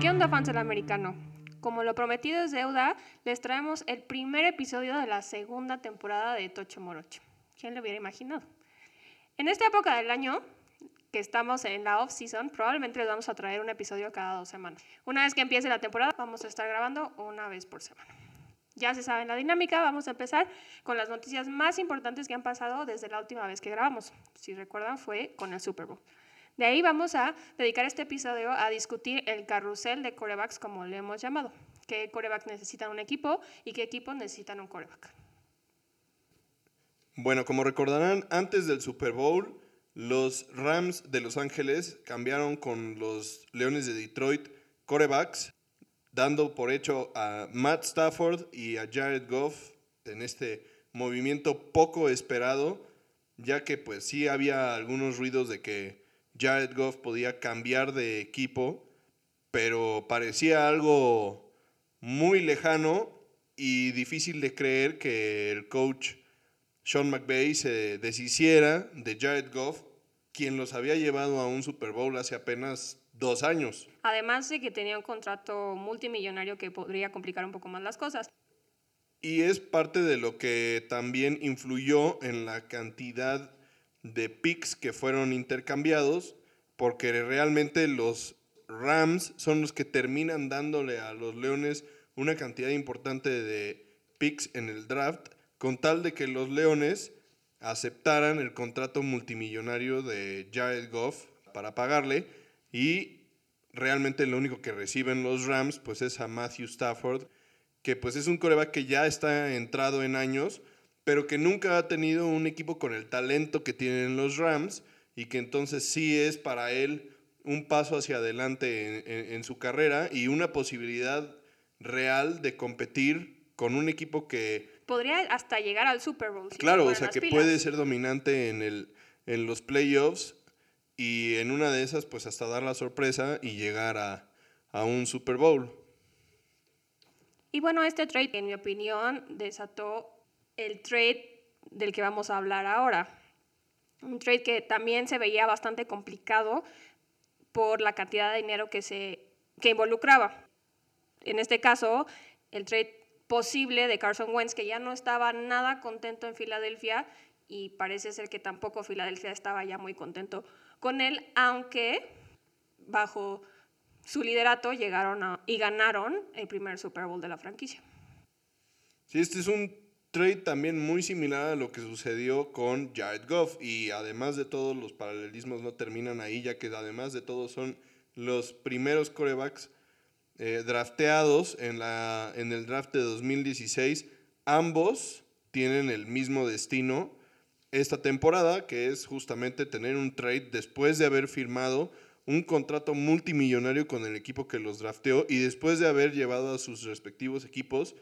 ¿Qué onda fans del americano? Como lo prometido es deuda, les traemos el primer episodio de la segunda temporada de Tocho Morocho. ¿Quién lo hubiera imaginado? En esta época del año, que estamos en la off-season, probablemente les vamos a traer un episodio cada dos semanas. Una vez que empiece la temporada, vamos a estar grabando una vez por semana. Ya se sabe la dinámica, vamos a empezar con las noticias más importantes que han pasado desde la última vez que grabamos. Si recuerdan, fue con el Super Bowl. De ahí vamos a dedicar este episodio a discutir el carrusel de corebacks, como le hemos llamado. ¿Qué coreback necesitan un equipo y qué equipos necesitan un coreback? Bueno, como recordarán, antes del Super Bowl, los Rams de Los Ángeles cambiaron con los Leones de Detroit corebacks, dando por hecho a Matt Stafford y a Jared Goff en este movimiento poco esperado, ya que pues sí había algunos ruidos de que Jared Goff podía cambiar de equipo, pero parecía algo muy lejano y difícil de creer que el coach Sean McVay se deshiciera de Jared Goff, quien los había llevado a un Super Bowl hace apenas dos años. Además de que tenía un contrato multimillonario que podría complicar un poco más las cosas. Y es parte de lo que también influyó en la cantidad de picks que fueron intercambiados, porque realmente los Rams son los que terminan dándole a los Leones una cantidad importante de picks en el draft, con tal de que los Leones aceptaran el contrato multimillonario de Jared Goff para pagarle y realmente lo único que reciben los Rams pues es a Matthew Stafford, que pues es un coreback que ya está entrado en años, pero que nunca ha tenido un equipo con el talento que tienen los Rams y que entonces sí es para él un paso hacia adelante en, en, en su carrera y una posibilidad real de competir con un equipo que Podría hasta llegar al Super Bowl. si se Claro, o sea, que pilas. puede ser dominante en, el, en los playoffs y en una de esas, pues hasta dar la sorpresa y llegar a, a un Super Bowl. Y bueno, este trade, en mi opinión, desató el trade del que vamos a hablar ahora. Un trade que también se veía bastante complicado por la cantidad de dinero que se que involucraba. En este caso, el trade posible de Carson Wentz, que ya no estaba nada contento en Filadelfia y parece ser que tampoco Filadelfia estaba ya muy contento con él, aunque bajo su liderato llegaron a- y ganaron el primer Super Bowl de la franquicia. Sí, este es un trade también muy similar a lo que sucedió con Jared Goff y además de todo los paralelismos no terminan ahí, ya que además de todo son los primeros corebacks eh, drafteados en, la, en el draft de 2016. Ambos tienen el mismo destino esta temporada, que es justamente tener un trade después de haber firmado un contrato multimillonario con el equipo que los drafteó y después de haber llevado a sus respectivos equipos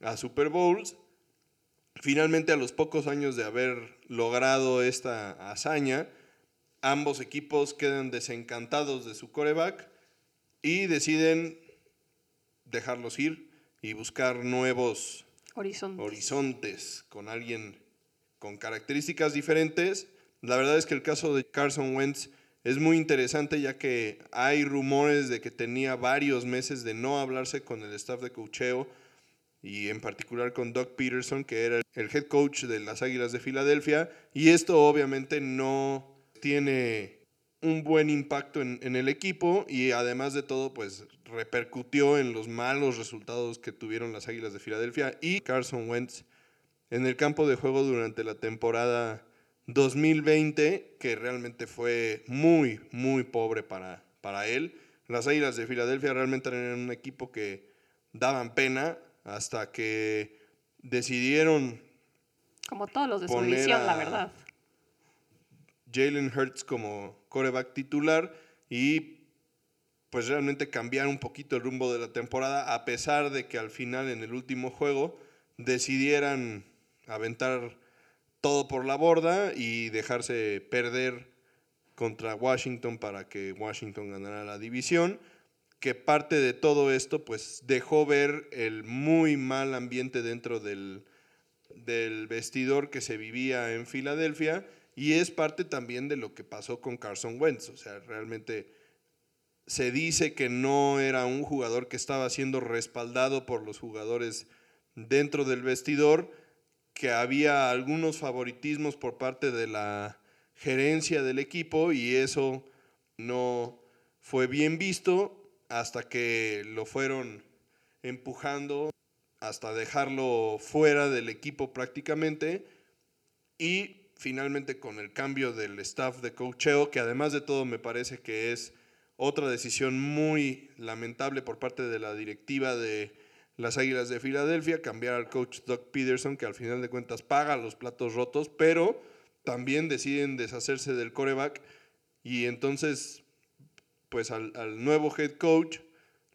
a Super Bowls. Finalmente, a los pocos años de haber logrado esta hazaña, ambos equipos quedan desencantados de su coreback y deciden dejarlos ir y buscar nuevos Horizonte. horizontes con alguien con características diferentes. La verdad es que el caso de Carson Wentz es muy interesante ya que hay rumores de que tenía varios meses de no hablarse con el staff de cocheo y en particular con Doug Peterson, que era el head coach de las Águilas de Filadelfia. Y esto obviamente no tiene un buen impacto en, en el equipo y además de todo, pues repercutió en los malos resultados que tuvieron las Águilas de Filadelfia y Carson Wentz en el campo de juego durante la temporada 2020, que realmente fue muy, muy pobre para, para él. Las Águilas de Filadelfia realmente eran un equipo que daban pena hasta que decidieron Como todos los de su división, la verdad. Jalen Hurts como coreback titular y pues realmente cambiar un poquito el rumbo de la temporada a pesar de que al final en el último juego decidieran aventar todo por la borda y dejarse perder contra Washington para que Washington ganara la división, que parte de todo esto pues dejó ver el muy mal ambiente dentro del, del vestidor que se vivía en Filadelfia y es parte también de lo que pasó con Carson Wentz, o sea, realmente se dice que no era un jugador que estaba siendo respaldado por los jugadores dentro del vestidor, que había algunos favoritismos por parte de la gerencia del equipo y eso no fue bien visto hasta que lo fueron empujando hasta dejarlo fuera del equipo prácticamente y finalmente con el cambio del staff de coacheo, que además de todo me parece que es otra decisión muy lamentable por parte de la directiva de las Águilas de Filadelfia, cambiar al coach Doug Peterson, que al final de cuentas paga los platos rotos, pero también deciden deshacerse del coreback y entonces, pues al, al nuevo head coach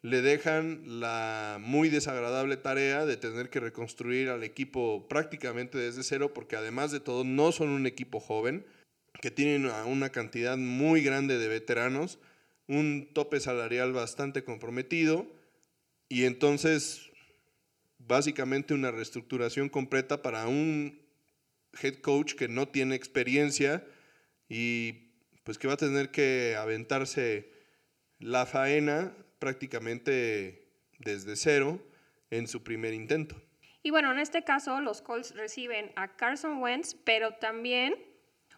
le dejan la muy desagradable tarea de tener que reconstruir al equipo prácticamente desde cero, porque además de todo no son un equipo joven, que tienen una cantidad muy grande de veteranos un tope salarial bastante comprometido y entonces básicamente una reestructuración completa para un head coach que no tiene experiencia y pues que va a tener que aventarse la faena prácticamente desde cero en su primer intento. Y bueno, en este caso los Colts reciben a Carson Wentz, pero también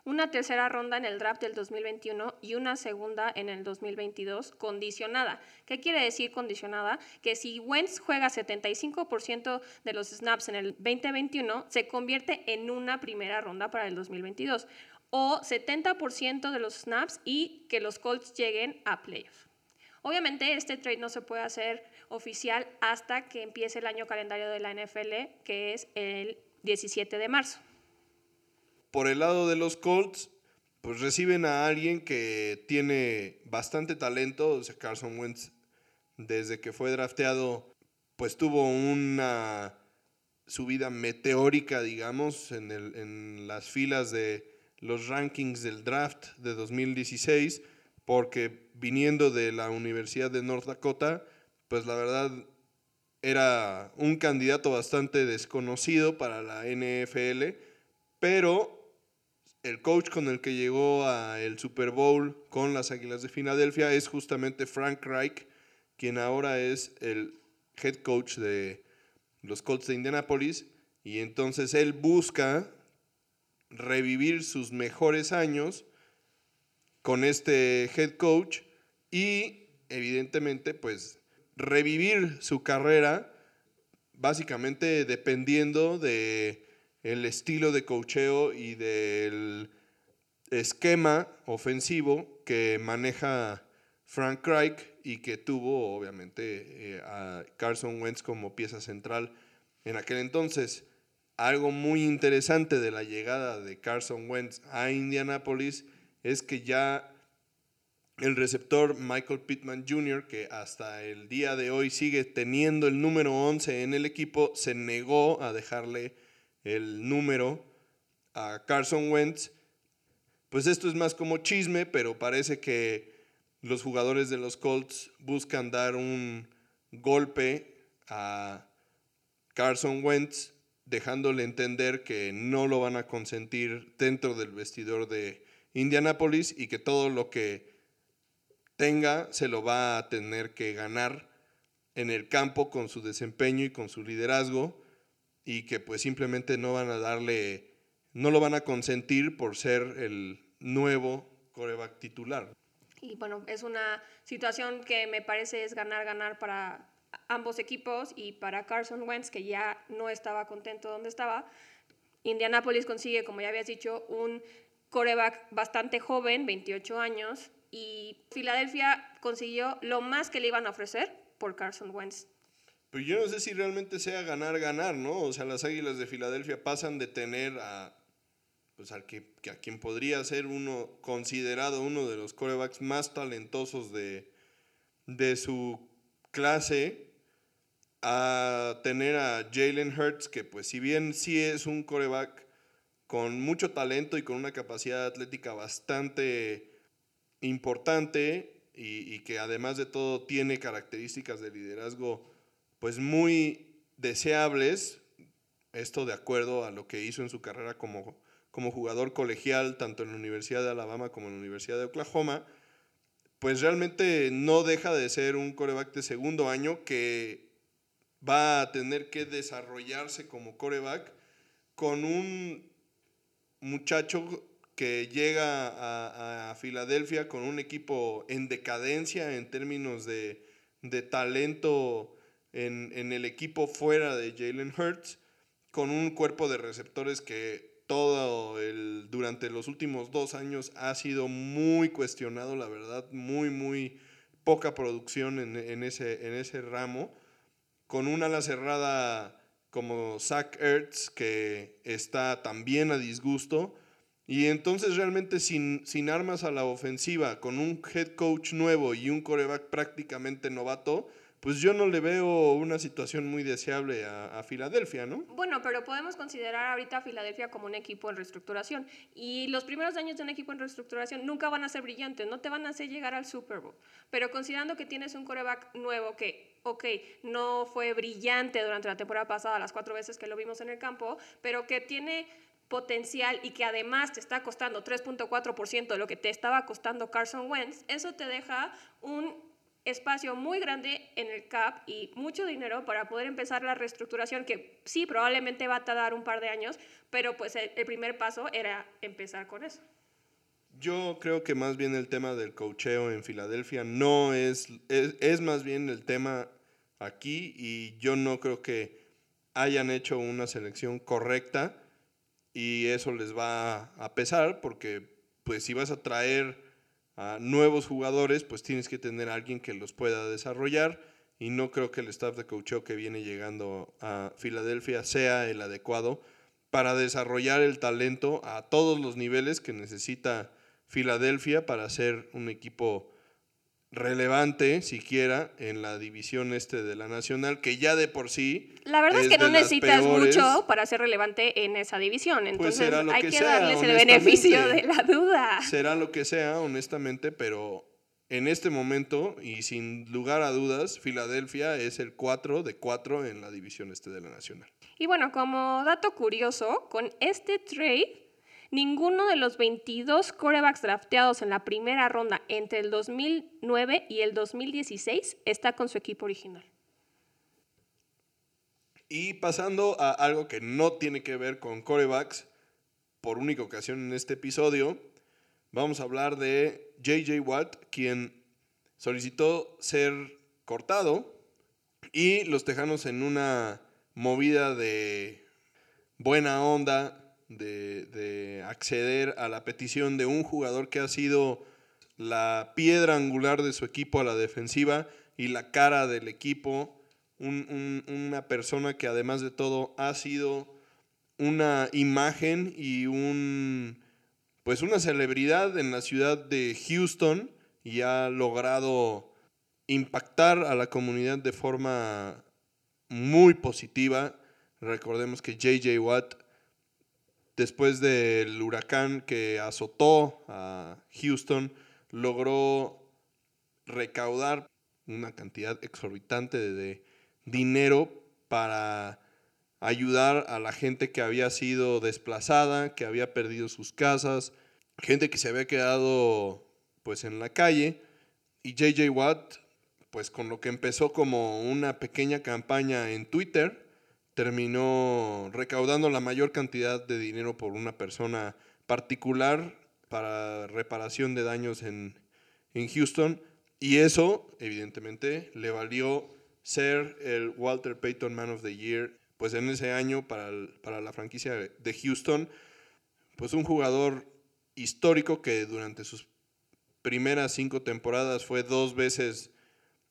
una tercera ronda en el draft del 2021 y una segunda en el 2022 condicionada. ¿Qué quiere decir condicionada? Que si Wentz juega 75% de los snaps en el 2021, se convierte en una primera ronda para el 2022 o 70% de los snaps y que los Colts lleguen a playoffs. Obviamente este trade no se puede hacer oficial hasta que empiece el año calendario de la NFL, que es el 17 de marzo. Por el lado de los Colts, pues reciben a alguien que tiene bastante talento, o sea, Carson Wentz, desde que fue drafteado, pues tuvo una subida meteórica, digamos, en, en las filas de los rankings del draft de 2016, porque viniendo de la Universidad de North Dakota, pues la verdad era un candidato bastante desconocido para la NFL, pero el coach con el que llegó al Super Bowl con las Águilas de Filadelfia es justamente Frank Reich, quien ahora es el head coach de los Colts de Indianapolis. Y entonces él busca revivir sus mejores años con este head coach y evidentemente pues revivir su carrera básicamente dependiendo de el estilo de cocheo y del esquema ofensivo que maneja Frank Reich y que tuvo obviamente eh, a Carson Wentz como pieza central en aquel entonces. Algo muy interesante de la llegada de Carson Wentz a Indianapolis es que ya el receptor Michael Pittman Jr., que hasta el día de hoy sigue teniendo el número 11 en el equipo, se negó a dejarle el número a Carson Wentz. Pues esto es más como chisme, pero parece que los jugadores de los Colts buscan dar un golpe a Carson Wentz, dejándole entender que no lo van a consentir dentro del vestidor de Indianapolis y que todo lo que tenga se lo va a tener que ganar en el campo con su desempeño y con su liderazgo y que pues simplemente no van a darle, no lo van a consentir por ser el nuevo coreback titular. Y bueno, es una situación que me parece es ganar, ganar para ambos equipos y para Carson Wentz, que ya no estaba contento donde estaba. Indianapolis consigue, como ya habías dicho, un coreback bastante joven, 28 años, y Filadelfia consiguió lo más que le iban a ofrecer por Carson Wentz. Pero yo no sé si realmente sea ganar, ganar, ¿no? O sea, las Águilas de Filadelfia pasan de tener a, pues al que, a quien podría ser uno considerado uno de los corebacks más talentosos de, de su clase, a tener a Jalen Hurts, que pues si bien sí es un coreback con mucho talento y con una capacidad atlética bastante importante y, y, que además de todo tiene características de liderazgo pues muy deseables, esto de acuerdo a lo que hizo en su carrera como, como jugador colegial, tanto en la Universidad de Alabama como en la Universidad de Oklahoma, pues realmente no deja de ser un coreback de segundo año que va a tener que desarrollarse como coreback con un muchacho que llega a, Filadelfia con un equipo en decadencia en términos de, talento en, en, el equipo fuera de Jalen Hurts, con un cuerpo de receptores que todo el, durante los últimos dos años ha sido muy cuestionado, la verdad, muy, muy poca producción en, en ese, en ese ramo, con una ala cerrada como Zach Ertz, que está también a disgusto, y entonces realmente sin, sin armas a la ofensiva, con un head coach nuevo y un coreback prácticamente novato, pues yo no le veo una situación muy deseable a, Filadelfia, ¿no? Bueno, pero podemos considerar ahorita a Filadelfia como un equipo en reestructuración. Y los primeros años de un equipo en reestructuración nunca van a ser brillantes, no te van a hacer llegar al Super Bowl. Pero considerando que tienes un coreback nuevo que, ok, no fue brillante durante la temporada pasada, las cuatro veces que lo vimos en el campo, pero que tiene potencial y que además te está costando 3.4% de lo que te estaba costando Carson Wentz, eso te deja un espacio muy grande en el CAP y mucho dinero para poder empezar la reestructuración, que sí, probablemente va a tardar un par de años, pero pues el, primer paso era empezar con eso. Yo creo que más bien el tema del cocheo en Filadelfia no es, es, es, más bien el tema aquí y yo no creo que hayan hecho una selección correcta y eso les va a pesar porque pues si vas a traer a nuevos jugadores, pues tienes que tener alguien que los pueda desarrollar y no creo que el staff de coaching que viene llegando a Filadelfia sea el adecuado para desarrollar el talento a todos los niveles que necesita Filadelfia para ser un equipo relevante siquiera en la división este de la nacional que ya de por sí la verdad es, que no necesitas mucho para ser relevante en esa división pues entonces hay que, darles el beneficio de la duda. Será lo que sea honestamente pero en este momento y sin lugar a dudas Filadelfia es el 4 de 4 en la división este de la nacional. Y bueno como dato curioso con este trade Ninguno de los 22 corebacks drafteados en la primera ronda entre el 2009 y el 2016 está con su equipo original. Y pasando a algo que no tiene que ver con corebacks, por única ocasión en este episodio, vamos a hablar de JJ Watt, quien solicitó ser cortado y los Tejanos en una movida de buena onda de, acceder a la petición de un jugador que ha sido la piedra angular de su equipo a la defensiva y la cara del equipo, una persona que además de todo ha sido una imagen y un pues una celebridad en la ciudad de Houston y ha logrado impactar a la comunidad de forma muy positiva. Recordemos que JJ Watt después del huracán que azotó a Houston, logró recaudar una cantidad exorbitante de dinero para ayudar a la gente que había sido desplazada, que había perdido sus casas, gente que se había quedado pues en la calle. Y JJ Watt pues con lo que empezó como una pequeña campaña en Twitter terminó recaudando la mayor cantidad de dinero por una persona particular para reparación de daños en, Houston. Y eso, evidentemente, le valió ser el Walter Payton Man of the Year, pues en ese año para, para la franquicia de Houston, pues un jugador histórico que durante sus primeras cinco temporadas fue dos veces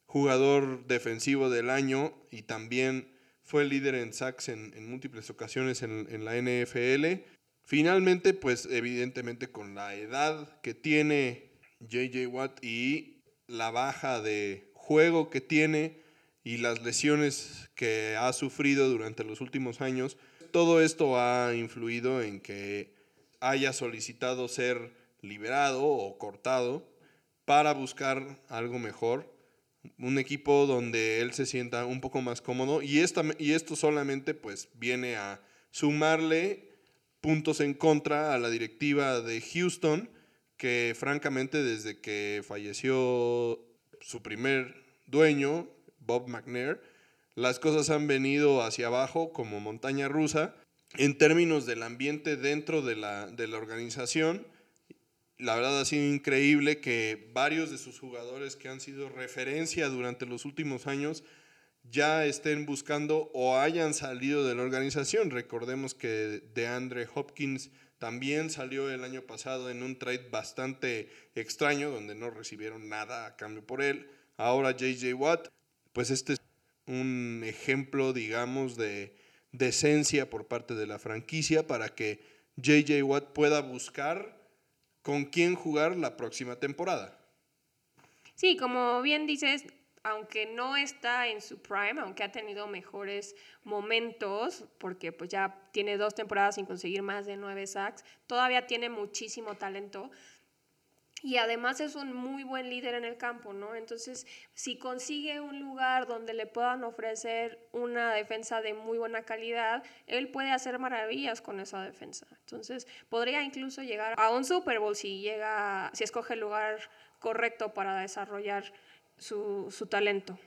jugador defensivo del año y también fue líder en sacks en, múltiples ocasiones en, la NFL. Finalmente, pues evidentemente con la edad que tiene JJ Watt y la baja de juego que tiene y las lesiones que ha sufrido durante los últimos años, todo esto ha influido en que haya solicitado ser liberado o cortado para buscar algo mejor, un equipo donde él se sienta un poco más cómodo y, esta, y esto solamente pues viene a sumarle puntos en contra a la directiva de Houston que francamente desde que falleció su primer dueño, Bob McNair, las cosas han venido hacia abajo como montaña rusa en términos del ambiente dentro de la, de la organización la verdad ha sido increíble que varios de sus jugadores que han sido referencia durante los últimos años ya estén buscando o hayan salido de la organización. Recordemos que DeAndre Hopkins también salió el año pasado en un trade bastante extraño donde no recibieron nada a cambio por él. Ahora JJ Watt, pues este es un ejemplo, digamos, de decencia por parte de la franquicia para que JJ Watt pueda buscar con quién jugar la próxima temporada. Sí, como bien dices, aunque no está en su prime, aunque ha tenido mejores momentos, porque pues ya tiene dos temporadas sin conseguir más de nueve sacks, todavía tiene muchísimo talento y además es un muy buen líder en el campo, ¿no? Entonces, si consigue un lugar donde le puedan ofrecer una defensa de muy buena calidad, él puede hacer maravillas con esa defensa. Entonces, podría incluso llegar a un Super Bowl si llega, si escoge el lugar correcto para desarrollar su, su talento.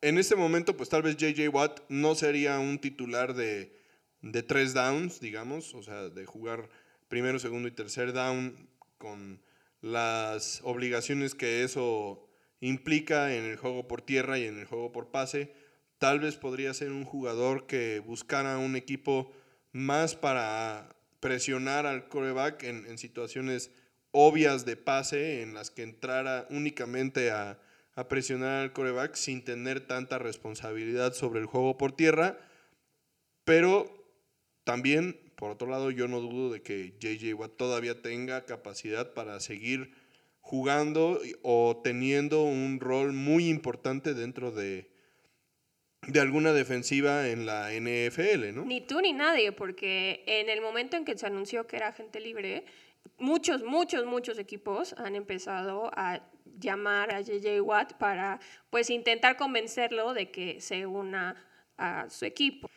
En este momento, pues tal vez JJ Watt no sería un titular de, de tres downs, digamos, o sea, de jugar primero, segundo y tercer down con las obligaciones que eso implica en el juego por tierra y en el juego por pase. Tal vez podría ser un jugador que buscara un equipo más para presionar al coreback en, situaciones obvias de pase, en las que entrara únicamente a, a presionar al coreback sin tener tanta responsabilidad sobre el juego por tierra. Pero también por otro lado, yo no dudo de que JJ Watt todavía tenga capacidad para seguir jugando o teniendo un rol muy importante dentro de, de alguna defensiva en la NFL, ¿no? Ni tú ni nadie, porque en el momento en que se anunció que era agente libre, muchos, muchos, muchos equipos han empezado a llamar a JJ Watt para pues intentar convencerlo de que se una a su equipo.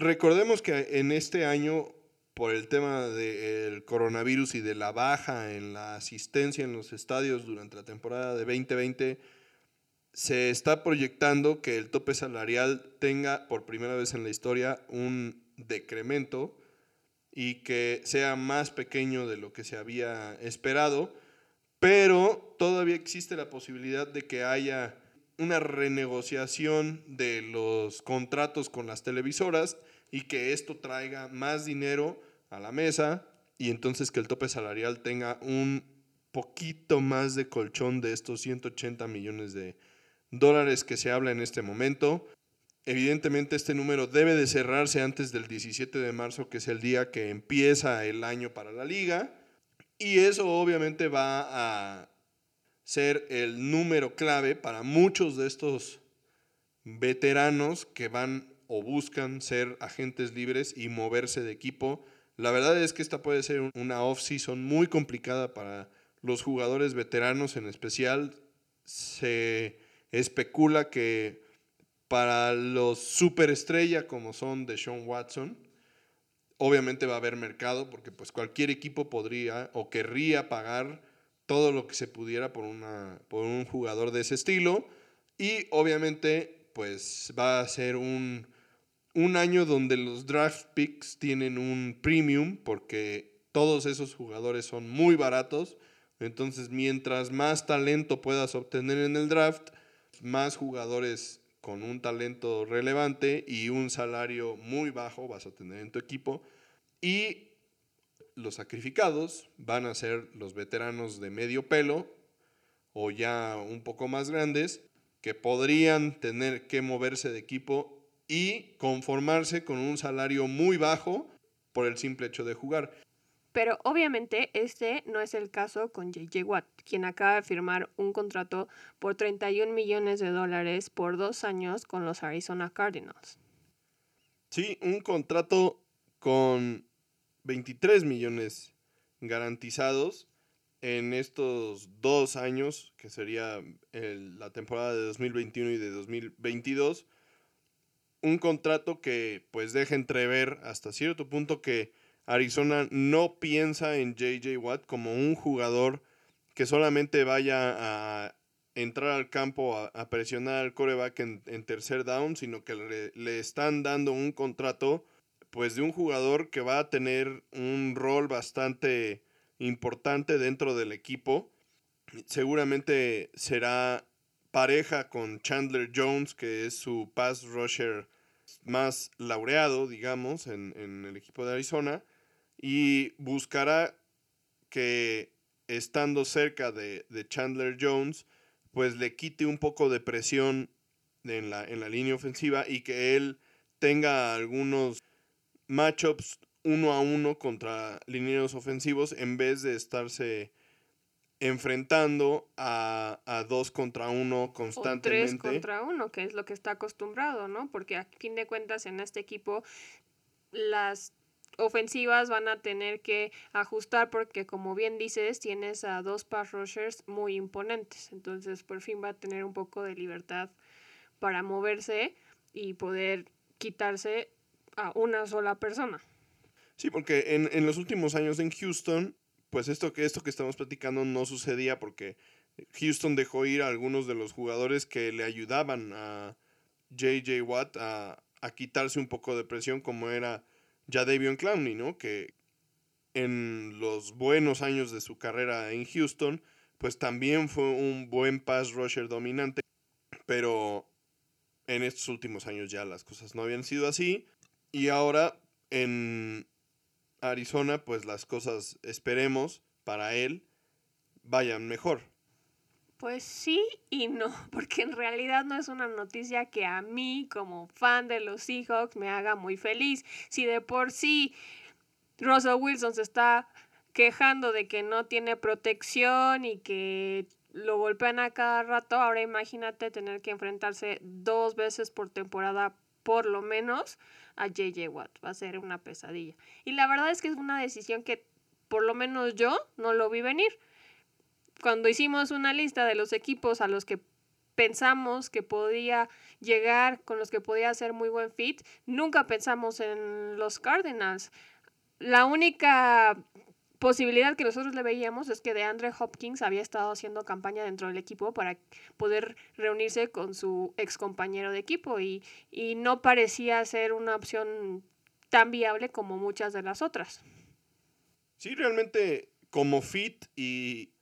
Recordemos que en este año, por el tema del coronavirus y de la baja en la asistencia en los estadios durante la temporada de 2020, se está proyectando que el tope salarial tenga por primera vez en la historia un decremento y que sea más pequeño de lo que se había esperado, pero todavía existe la posibilidad de que haya una renegociación de los contratos con las televisoras y que esto traiga más dinero a la mesa y entonces que el tope salarial tenga un poquito más de colchón de estos 180 millones de dólares que se habla en este momento. Evidentemente este número debe de cerrarse antes del 17 de marzo, que es el día que empieza el año para la liga. Y eso obviamente va a ser el número clave para muchos de estos veteranos que van o buscan ser agentes libres y moverse de equipo. La verdad es que esta puede ser una off-season muy complicada para los jugadores veteranos en especial. Se especula que para los superestrella como son de Sean Watson, obviamente va a haber mercado porque pues cualquier equipo podría o querría pagar todo lo que se pudiera por, una, por un jugador de ese estilo. Y obviamente, pues va a ser un, un año donde los draft picks tienen un premium porque todos esos jugadores son muy baratos. Entonces, mientras más talento puedas obtener en el draft, más jugadores con un talento relevante y un salario muy bajo vas a tener en tu equipo. Y los sacrificados van a ser los veteranos de medio pelo o ya un poco más grandes que podrían tener que moverse de equipo y conformarse con un salario muy bajo por el simple hecho de jugar. Pero obviamente este no es el caso con JJ Watt, quien acaba de firmar un contrato por 31 millones de dólares por dos años con los Arizona Cardinals. Sí, un contrato con 23 millones garantizados en estos dos años, que sería la temporada de 2021 y de 2022, un contrato que pues deja entrever hasta cierto punto que Arizona no piensa en JJ Watt como un jugador que solamente vaya a entrar al campo a, presionar al coreback en, en, tercer down, sino que le, le, están dando un contrato pues de un jugador que va a tener un rol bastante importante dentro del equipo. Seguramente será pareja con Chandler Jones, que es su pass rusher más laureado, digamos, en, en el equipo de Arizona, y buscará que estando cerca de, de, Chandler Jones, pues le quite un poco de presión en la, en la línea ofensiva y que él tenga algunos matchups uno a uno contra linieros ofensivos en vez de estarse enfrentando a, a dos contra uno constantemente. O tres contra uno, que es lo que está acostumbrado, ¿no? Porque a fin de cuentas en este equipo las ofensivas van a tener que ajustar porque como bien dices tienes a dos pass rushers muy imponentes entonces por fin va a tener un poco de libertad para moverse y poder quitarse a una sola persona. Sí, porque en, en los últimos años en Houston, pues esto que, esto que estamos platicando no sucedía porque Houston dejó ir a algunos de los jugadores que le ayudaban a JJ Watt a, a quitarse un poco de presión como era ya Davion Clowney, ¿no? Que en los buenos años de su carrera en Houston, pues también fue un buen pass rusher dominante, pero en estos últimos años ya las cosas no habían sido así y ahora en Arizona, pues las cosas esperemos para él vayan mejor. Pues sí y no, porque en realidad no es una noticia que a mí como fan de los Seahawks me haga muy feliz. Si de por sí Russell Wilson se está quejando de que no tiene protección y que lo golpean a cada rato, ahora imagínate tener que enfrentarse dos veces por temporada por lo menos a JJ Watt. Va a ser una pesadilla. Y la verdad es que es una decisión que por lo menos yo no lo vi venir cuando hicimos una lista de los equipos a los que pensamos que podía llegar, con los que podía hacer muy buen fit, nunca pensamos en los Cardinals. La única posibilidad que nosotros le veíamos es que de Andre Hopkins había estado haciendo campaña dentro del equipo para poder reunirse con su ex compañero de equipo y, y no parecía ser una opción tan viable como muchas de las otras. Sí, realmente como fit y,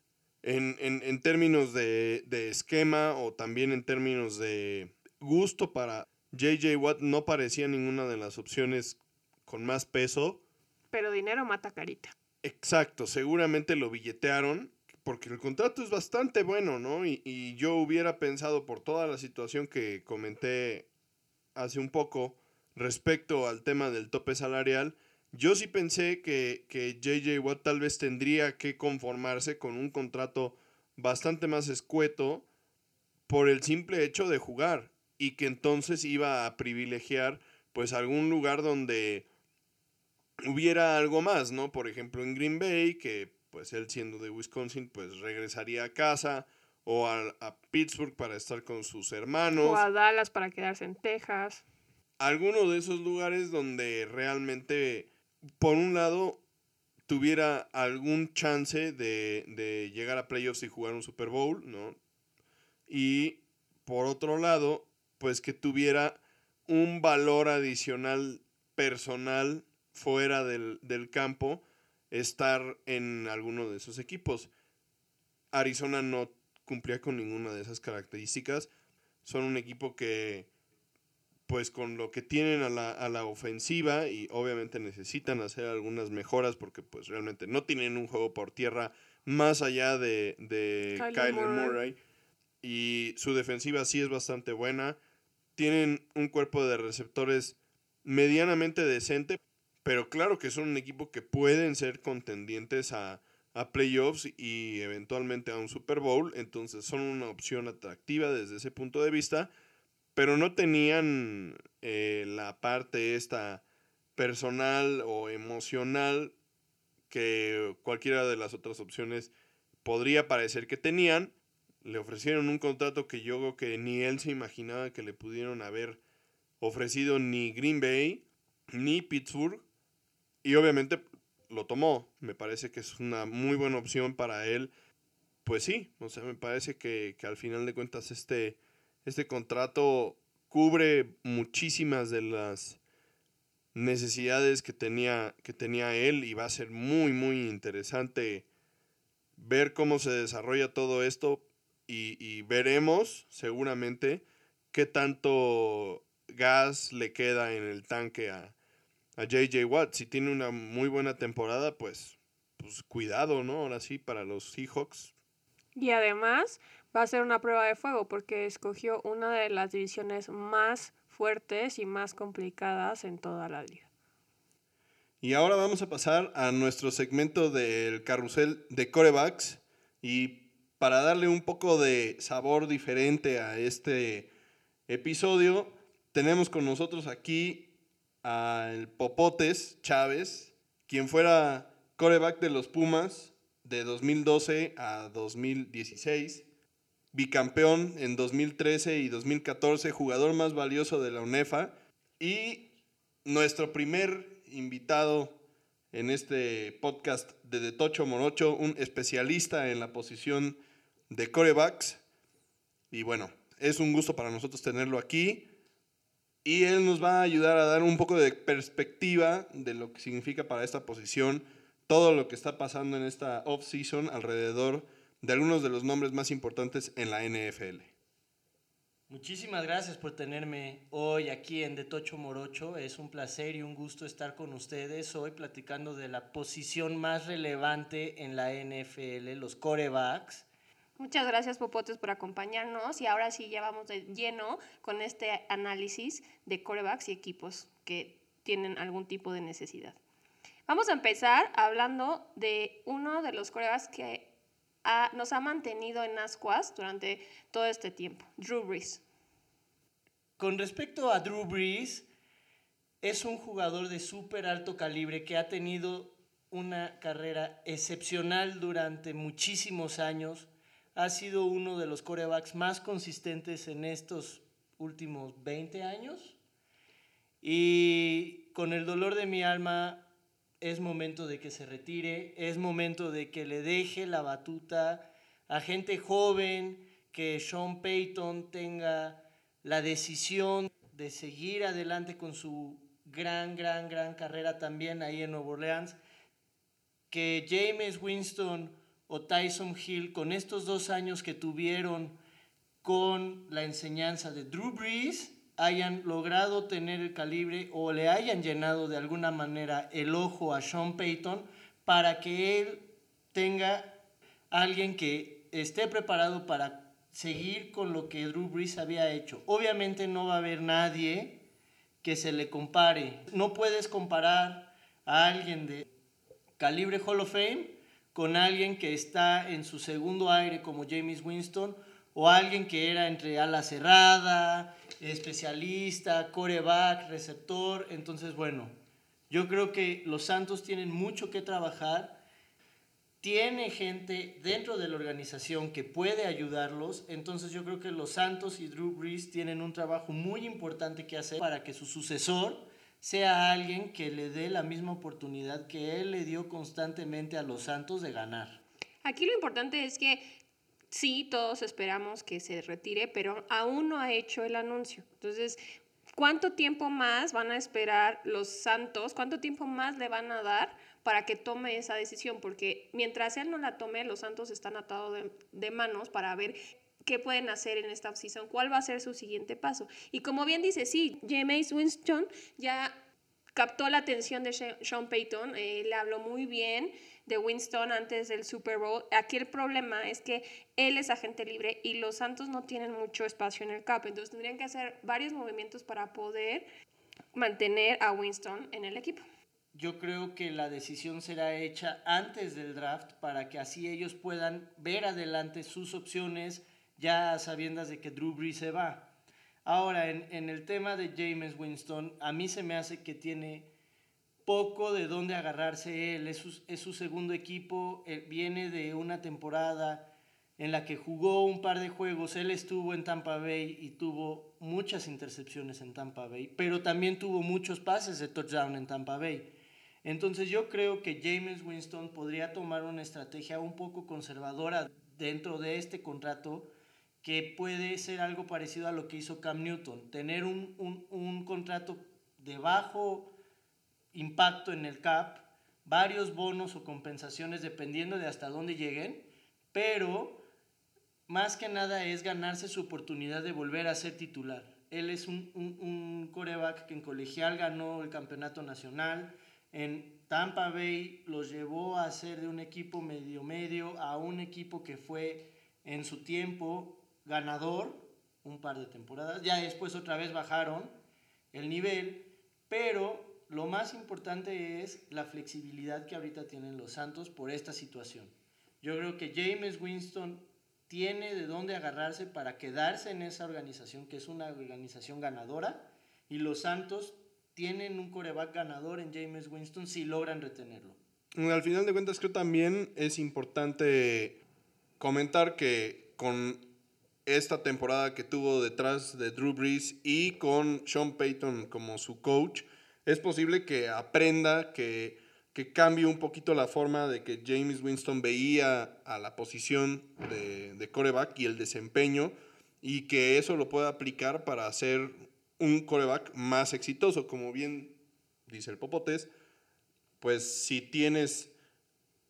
en, en, en términos de, de, esquema o también en términos de gusto para JJ Watt no parecía ninguna de las opciones con más peso. Pero dinero mata carita. Exacto, seguramente lo billetearon porque el contrato es bastante bueno, ¿no? Y, yo hubiera pensado por toda la situación que comenté hace un poco respecto al tema del tope salarial, yo sí pensé que, que JJ Watt tal vez tendría que conformarse con un contrato bastante más escueto por el simple hecho de jugar y que entonces iba a privilegiar pues algún lugar donde hubiera algo más, ¿no? Por ejemplo en Green Bay, que pues él siendo de Wisconsin pues regresaría a casa o a, a Pittsburgh para estar con sus hermanos. O a Dallas para quedarse en Texas. Alguno de esos lugares donde realmente por un lado, tuviera algún chance de, llegar a playoffs y jugar un Super Bowl, ¿no? Y por otro lado, pues que tuviera un valor adicional personal fuera del, del campo estar en alguno de esos equipos. Arizona no cumplía con ninguna de esas características. Son un equipo que pues con lo que tienen a la, a la, ofensiva y obviamente necesitan hacer algunas mejoras porque pues realmente no tienen un juego por tierra más allá de, de Kyler, Murray. Y su defensiva sí es bastante buena. Tienen un cuerpo de receptores medianamente decente, pero claro que son un equipo que pueden ser contendientes a, a playoffs y eventualmente a un Super Bowl. Entonces son una opción atractiva desde ese punto de vista pero no tenían eh, la parte esta personal o emocional que cualquiera de las otras opciones podría parecer que tenían. Le ofrecieron un contrato que yo creo que ni él se imaginaba que le pudieron haber ofrecido ni Green Bay ni Pittsburgh. Y obviamente lo tomó. Me parece que es una muy buena opción para él. Pues sí, o sea, me parece que, que al final de cuentas este, este contrato cubre muchísimas de las necesidades que tenía, que tenía él y va a ser muy, muy interesante ver cómo se desarrolla todo esto y, veremos seguramente qué tanto gas le queda en el tanque a, a JJ Watt. Si tiene una muy buena temporada, pues, pues cuidado, ¿no? Ahora sí, para los Seahawks. Y además va a ser una prueba de fuego porque escogió una de las divisiones más fuertes y más complicadas en toda la liga. Y ahora vamos a pasar a nuestro segmento del carrusel de corebacks. Y para darle un poco de sabor diferente a este episodio, tenemos con nosotros aquí al Popotes Chávez, quien fuera coreback de los Pumas de 2012 a 2016, bicampeón en 2013 y 2014, jugador más valioso de la UNEFA y nuestro primer invitado en este podcast de De Tocho Morocho, un especialista en la posición de corebacks. Y bueno, es un gusto para nosotros tenerlo aquí. Y él nos va a ayudar a dar un poco de perspectiva de lo que significa para esta posición todo lo que está pasando en esta off-season alrededor de algunos de los nombres más importantes en la NFL. Muchísimas gracias por tenerme hoy aquí en De Tocho Morocho. Es un placer y un gusto estar con ustedes hoy platicando de la posición más relevante en la NFL, los corebacks. Muchas gracias Popotes por acompañarnos y ahora sí ya vamos de lleno con este análisis de corebacks y equipos que tienen algún tipo de necesidad. Vamos a empezar hablando de uno de los corebacks que nos ha mantenido en ascuas durante todo este tiempo, Drew Brees. Con respecto a Drew Brees, es un jugador de súper alto calibre que ha tenido una carrera excepcional durante muchísimos años. Ha sido uno de los corebacks más consistentes en estos últimos 20 años. Y con el dolor de mi alma es momento de que se retire, es momento de que le deje la batuta a gente joven, que Sean Payton tenga la decisión de seguir adelante con su gran, gran, gran carrera también ahí en Nueva Orleans, que James Winston o Tyson Hill, con estos dos años que tuvieron con la enseñanza de Drew Brees, hayan logrado tener el calibre o le hayan llenado de alguna manera el ojo a Sean Payton para que él tenga alguien que esté preparado para seguir con lo que Drew Brees había hecho. Obviamente no va a haber nadie que se le compare. No puedes comparar a alguien de calibre Hall of Fame con alguien que está en su segundo aire como James Winston o alguien que era entre ala cerrada, especialista, coreback, receptor. Entonces, bueno, yo creo que los Santos tienen mucho que trabajar. Tiene gente dentro de la organización que puede ayudarlos. Entonces yo creo que los Santos y Drew Brees tienen un trabajo muy importante que hacer para que su sucesor sea alguien que le dé la misma oportunidad que él le dio constantemente a los Santos de ganar. Aquí lo importante es que sí, todos esperamos que se retire, pero aún no ha hecho el anuncio. Entonces, ¿cuánto tiempo más van a esperar los Santos? ¿Cuánto tiempo más le van a dar para que tome esa decisión? Porque mientras él no la tome, los Santos están atados de, manos para ver qué pueden hacer en esta season, cuál va a ser su siguiente paso. Y como bien dice, sí, James Winston ya captó la atención de Sean Payton, eh, le habló muy bien, de Winston antes del Super Bowl. Aquí el problema es que él es agente libre y los Santos no tienen mucho espacio en el cap, entonces tendrían que hacer varios movimientos para poder mantener a Winston en el equipo. Yo creo que la decisión será hecha antes del draft para que así ellos puedan ver adelante sus opciones ya sabiendas de que Drew Brees se va. Ahora, en, el tema de James Winston, a mí se me hace que tiene poco de dónde agarrarse él. Es su, es su segundo equipo, eh, viene de una temporada en la que jugó un par de juegos. Él estuvo en Tampa Bay y tuvo muchas intercepciones en Tampa Bay, pero también tuvo muchos pases de touchdown en Tampa Bay. Entonces yo creo que James Winston podría tomar una estrategia un poco conservadora dentro de este contrato que puede ser algo parecido a lo que hizo Cam Newton, tener un, un, un contrato de bajo impacto en el CAP, varios bonos o compensaciones dependiendo de hasta dónde lleguen, pero más que nada es ganarse su oportunidad de volver a ser titular. Él es un, un, coreback que en colegial ganó el campeonato nacional, en Tampa Bay los llevó a ser de un equipo medio medio a un equipo que fue en su tiempo ganador un par de temporadas. Ya después otra vez bajaron el nivel, pero lo más importante es la flexibilidad que ahorita tienen los Santos por esta situación. Yo creo que James Winston tiene de dónde agarrarse para quedarse en esa organización, que es una organización ganadora, y los Santos tienen un coreback ganador en James Winston si logran retenerlo. Al final de cuentas, creo también es importante comentar que con esta temporada que tuvo detrás de Drew Brees y con Sean Payton como su coach, es posible que aprenda, que, que cambie un poquito la forma de que James Winston veía a la posición de, de coreback y el desempeño, y que eso lo pueda aplicar para hacer un coreback más exitoso. Como bien dice el Popotes, pues si tienes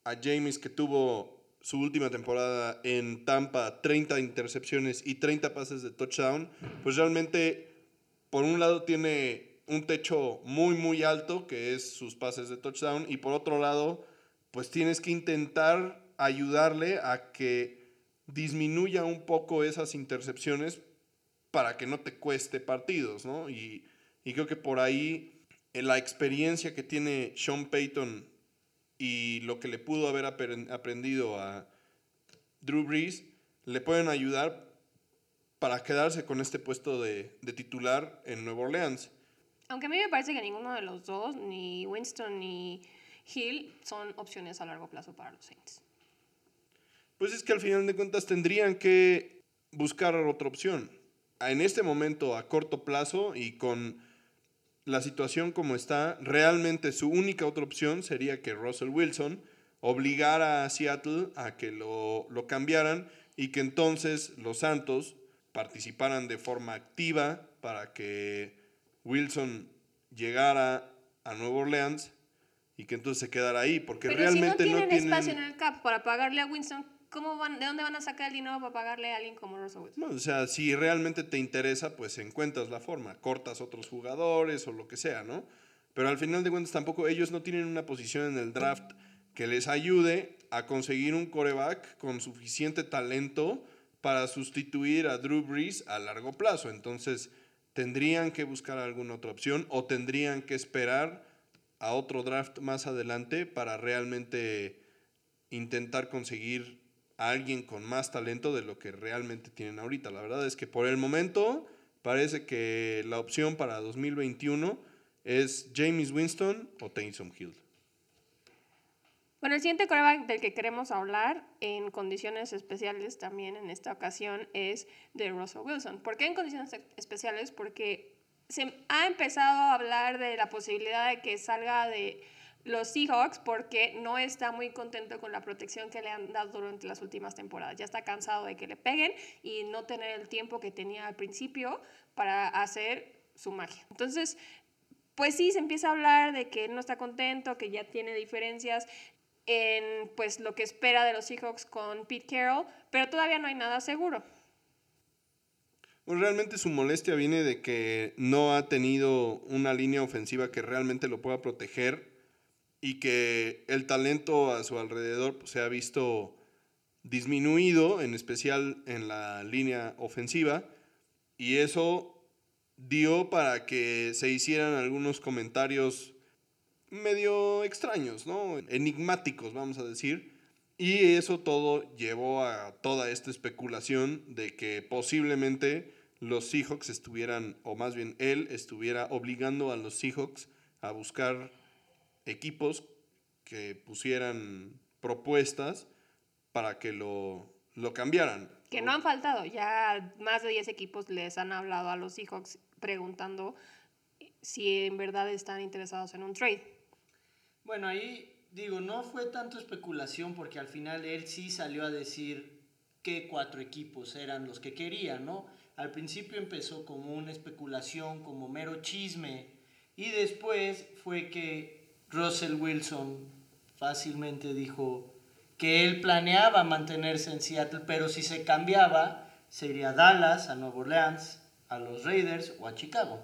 a James que tuvo su última temporada en Tampa, 30 intercepciones y 30 pases de touchdown, pues realmente, por un lado, tiene un techo muy, muy alto, que es sus pases de touchdown, y por otro lado, pues tienes que intentar ayudarle a que disminuya un poco esas intercepciones para que no te cueste partidos, ¿no? Y, y creo que por ahí en la experiencia que tiene Sean Payton y lo que le pudo haber aprendido a Drew Brees, le pueden ayudar para quedarse con este puesto de, de titular en Nueva Orleans. Aunque a mí me parece que ninguno de los dos, ni Winston ni Hill, son opciones a largo plazo para los Saints. Pues es que al final de cuentas tendrían que buscar otra opción. En este momento, a corto plazo y con la situación como está, realmente su única otra opción sería que Russell Wilson obligara a Seattle a que lo, lo cambiaran y que entonces los Santos participaran de forma activa para que Wilson llegara a Nueva Orleans y que entonces se quedara ahí, porque Pero realmente si no no tienen espacio en el cap para pagarle a Winston, ¿cómo van, ¿de dónde van a sacar el dinero para pagarle a alguien como Russell? No, o sea, si realmente te interesa, pues encuentras la forma, cortas otros jugadores o lo que sea, ¿no? Pero al final de cuentas tampoco ellos no tienen una posición en el draft que les ayude a conseguir un coreback con suficiente talento para sustituir a Drew Brees a largo plazo. Entonces, tendrían que buscar alguna otra opción o tendrían que esperar a otro draft más adelante para realmente intentar conseguir a alguien con más talento de lo que realmente tienen ahorita. La verdad es que por el momento parece que la opción para 2021 es James Winston o Taysom Hill. Bueno, el siguiente coreback del que queremos hablar en condiciones especiales también en esta ocasión es de Russell Wilson. ¿Por qué en condiciones especiales? Porque se ha empezado a hablar de la posibilidad de que salga de los Seahawks porque no está muy contento con la protección que le han dado durante las últimas temporadas. Ya está cansado de que le peguen y no tener el tiempo que tenía al principio para hacer su magia. Entonces, pues sí, se empieza a hablar de que no está contento, que ya tiene diferencias en pues lo que espera de los Seahawks con Pete Carroll, pero todavía no hay nada seguro. Pues realmente su molestia viene de que no ha tenido una línea ofensiva que realmente lo pueda proteger y que el talento a su alrededor pues, se ha visto disminuido, en especial en la línea ofensiva, y eso dio para que se hicieran algunos comentarios medio extraños, ¿no? Enigmáticos, vamos a decir. Y eso todo llevó a toda esta especulación de que posiblemente los Seahawks estuvieran, o más bien él estuviera obligando a los Seahawks a buscar equipos que pusieran propuestas para que lo, lo cambiaran. Que no han faltado, ya más de 10 equipos les han hablado a los Seahawks preguntando si en verdad están interesados en un trade. Bueno, ahí digo, no fue tanto especulación porque al final él sí salió a decir qué cuatro equipos eran los que quería, ¿no? Al principio empezó como una especulación, como mero chisme, y después fue que Russell Wilson fácilmente dijo que él planeaba mantenerse en Seattle, pero si se cambiaba, sería Dallas, a Nueva Orleans, a los Raiders o a Chicago.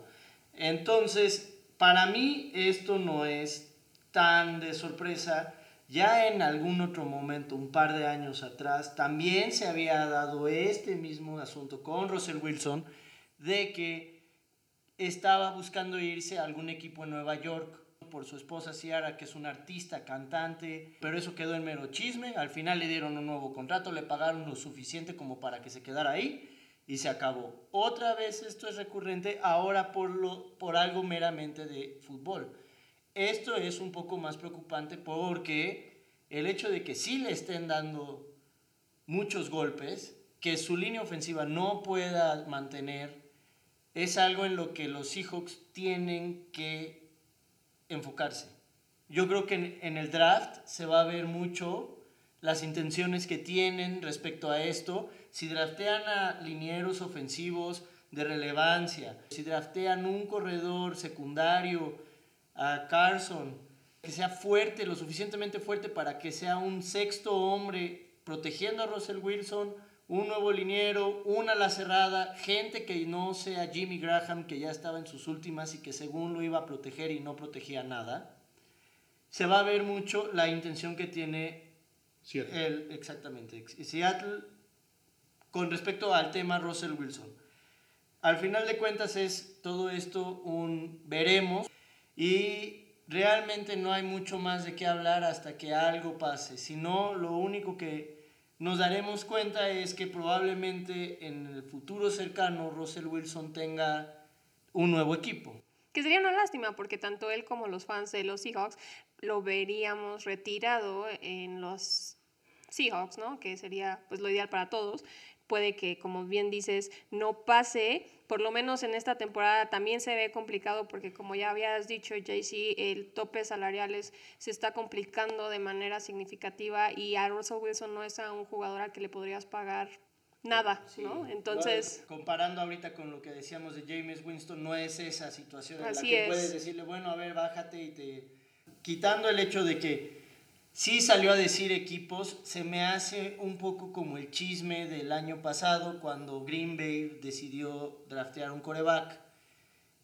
Entonces, para mí esto no es tan de sorpresa. Ya en algún otro momento, un par de años atrás, también se había dado este mismo asunto con Russell Wilson de que estaba buscando irse a algún equipo en Nueva York por su esposa Ciara, que es una artista, cantante, pero eso quedó en mero chisme. Al final le dieron un nuevo contrato, le pagaron lo suficiente como para que se quedara ahí y se acabó. Otra vez esto es recurrente, ahora por, lo, por algo meramente de fútbol. Esto es un poco más preocupante porque el hecho de que sí le estén dando muchos golpes, que su línea ofensiva no pueda mantener, es algo en lo que los Seahawks tienen que enfocarse. Yo creo que en, el draft se va a ver mucho las intenciones que tienen respecto a esto. Si draftean a linieros ofensivos de relevancia, si draftean un corredor secundario, a Carson, que sea fuerte, lo suficientemente fuerte para que sea un sexto hombre protegiendo a Russell Wilson, un nuevo liniero, una la cerrada, gente que no sea Jimmy Graham, que ya estaba en sus últimas y que según lo iba a proteger y no protegía nada. Se va a ver mucho la intención que tiene Seattle. el exactamente Seattle con respecto al tema Russell Wilson. Al final de cuentas es todo esto un veremos. Y realmente no hay mucho más de qué hablar hasta que algo pase. Si no, lo único que nos daremos cuenta es que probablemente en el futuro cercano Russell Wilson tenga un nuevo equipo. Que sería una lástima porque tanto él como los fans de los Seahawks lo veríamos retirado en los Seahawks, ¿no? Que sería pues lo ideal para todos. Puede que, como bien dices, no pase, por lo menos en esta temporada también se ve complicado porque como ya habías dicho, JC, el tope salariales se está complicando de manera significativa y a Russell Wilson no es a un jugador al que le podrías pagar nada, ¿no? Entonces... comparando ahorita con lo que decíamos de James Winston, no es esa situación en la que puedes decirle, bueno, a ver, bájate y te... Quitando el hecho de que sí salió a decir equipos, se me hace un poco como el chisme del año pasado cuando Green Bay decidió draftear un coreback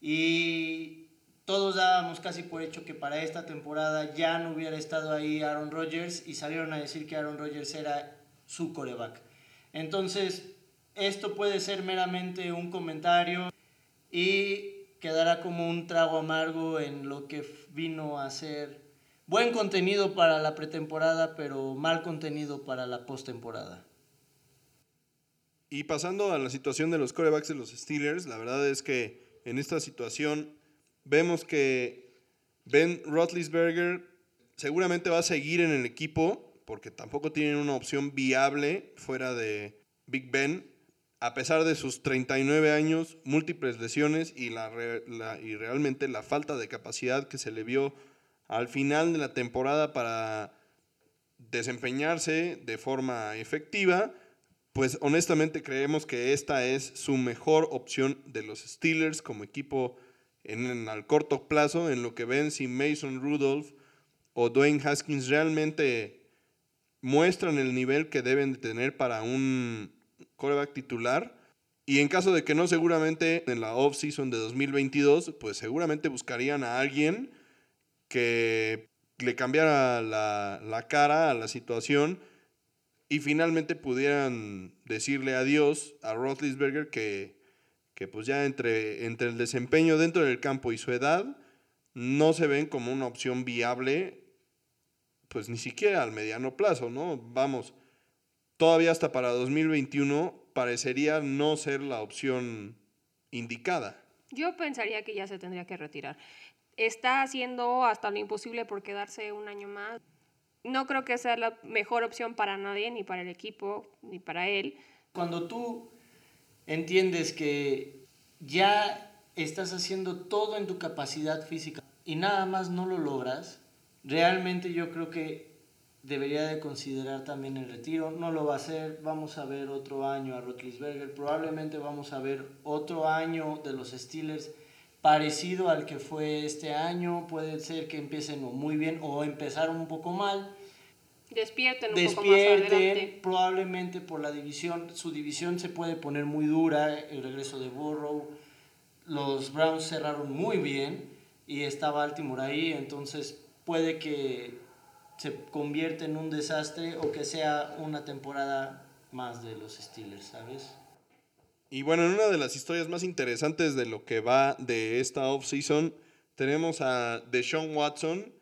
y todos dábamos casi por hecho que para esta temporada ya no hubiera estado ahí Aaron Rodgers y salieron a decir que Aaron Rodgers era su coreback. Entonces, esto puede ser meramente un comentario y quedará como un trago amargo en lo que vino a ser buen contenido para la pretemporada, pero mal contenido para la postemporada. Y pasando a la situación de los corebacks de los Steelers, la verdad es que en esta situación vemos que Ben Roethlisberger seguramente va a seguir en el equipo porque tampoco tienen una opción viable fuera de Big Ben, a pesar de sus 39 años, múltiples lesiones y, la, y realmente la falta de capacidad que se le vio al final de la temporada para desempeñarse de forma efectiva, pues honestamente creemos que esta es su mejor opción de los Steelers como equipo en, al corto plazo, en lo que ven si Mason Rudolph o Dwayne Haskins realmente muestran el nivel que deben de tener para un coreback titular. Y en caso de que no, seguramente en la off-season de 2022, pues seguramente buscarían a alguien que le cambiara la, cara a la situación y finalmente pudieran decirle adiós a Roethlisberger que, que pues ya entre, entre el desempeño dentro del campo y su edad no se ven como una opción viable pues ni siquiera al mediano plazo, ¿no? Vamos, todavía hasta para 2021 parecería no ser la opción indicada. Yo pensaría que ya se tendría que retirar está haciendo hasta lo imposible por quedarse un año más. No creo que sea la mejor opción para nadie, ni para el equipo, ni para él. Cuando tú entiendes que ya estás haciendo todo en tu capacidad física y nada más no lo logras, realmente yo creo que debería de considerar también el retiro. No lo va a hacer, vamos a ver otro año a Rotlisberger, probablemente vamos a ver otro año de los Steelers parecido al que fue este año, puede ser que empiecen muy bien o empezaron un poco mal. Despierten un Despierten, poco más adelante. probablemente por la división, su división se puede poner muy dura, el regreso de Burrow, los Browns cerraron muy bien y está Baltimore ahí, entonces puede que se convierta en un desastre o que sea una temporada más de los Steelers, ¿sabes? Y bueno, en una de las historias más interesantes de lo que va de esta offseason, tenemos a Deshaun Watson,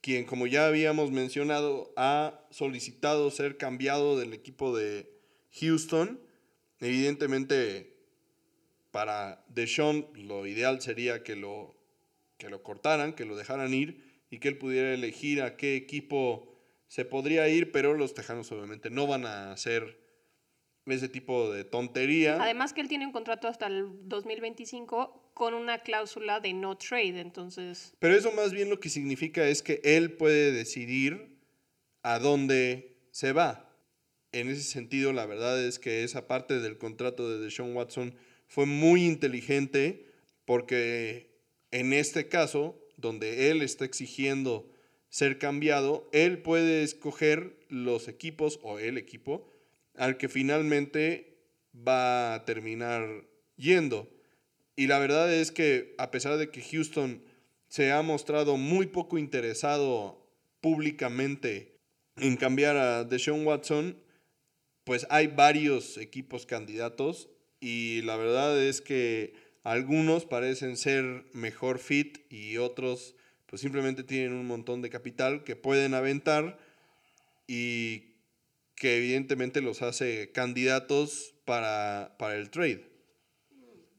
quien como ya habíamos mencionado ha solicitado ser cambiado del equipo de Houston. Evidentemente, para Deshaun lo ideal sería que lo, que lo cortaran, que lo dejaran ir y que él pudiera elegir a qué equipo se podría ir, pero los Tejanos obviamente no van a hacer ese tipo de tontería. Además que él tiene un contrato hasta el 2025 con una cláusula de no trade, entonces... Pero eso más bien lo que significa es que él puede decidir a dónde se va. En ese sentido, la verdad es que esa parte del contrato de Deshaun Watson fue muy inteligente porque en este caso, donde él está exigiendo ser cambiado, él puede escoger los equipos o el equipo al que finalmente va a terminar yendo. Y la verdad es que a pesar de que Houston se ha mostrado muy poco interesado públicamente en cambiar a Deshaun Watson, pues hay varios equipos candidatos y la verdad es que algunos parecen ser mejor fit y otros pues simplemente tienen un montón de capital que pueden aventar y que evidentemente los hace candidatos para, para el trade.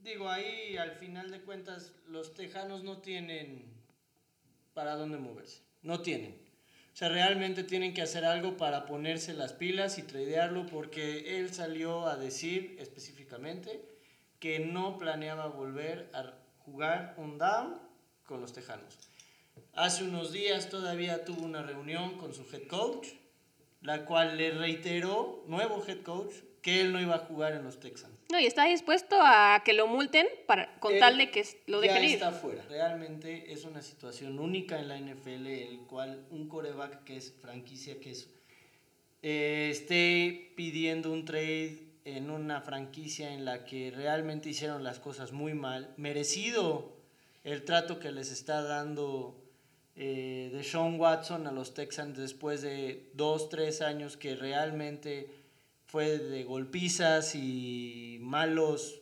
Digo, ahí al final de cuentas los tejanos no tienen para dónde moverse, no tienen. O sea, realmente tienen que hacer algo para ponerse las pilas y tradearlo porque él salió a decir específicamente que no planeaba volver a jugar un down con los tejanos. Hace unos días todavía tuvo una reunión con su head coach, la cual le reiteró, nuevo head coach, que él no iba a jugar en los Texans. No, y está dispuesto a que lo multen para, con Él tal de que lo ya dejen ir. está fuera. Realmente es una situación única en la NFL, el cual un coreback que es franquicia, que es, eh, esté pidiendo un trade en una franquicia en la que realmente hicieron las cosas muy mal, merecido el trato que les está dando eh, de Sean Watson a los Texans después de dos, tres años que realmente fue de golpizas y malos,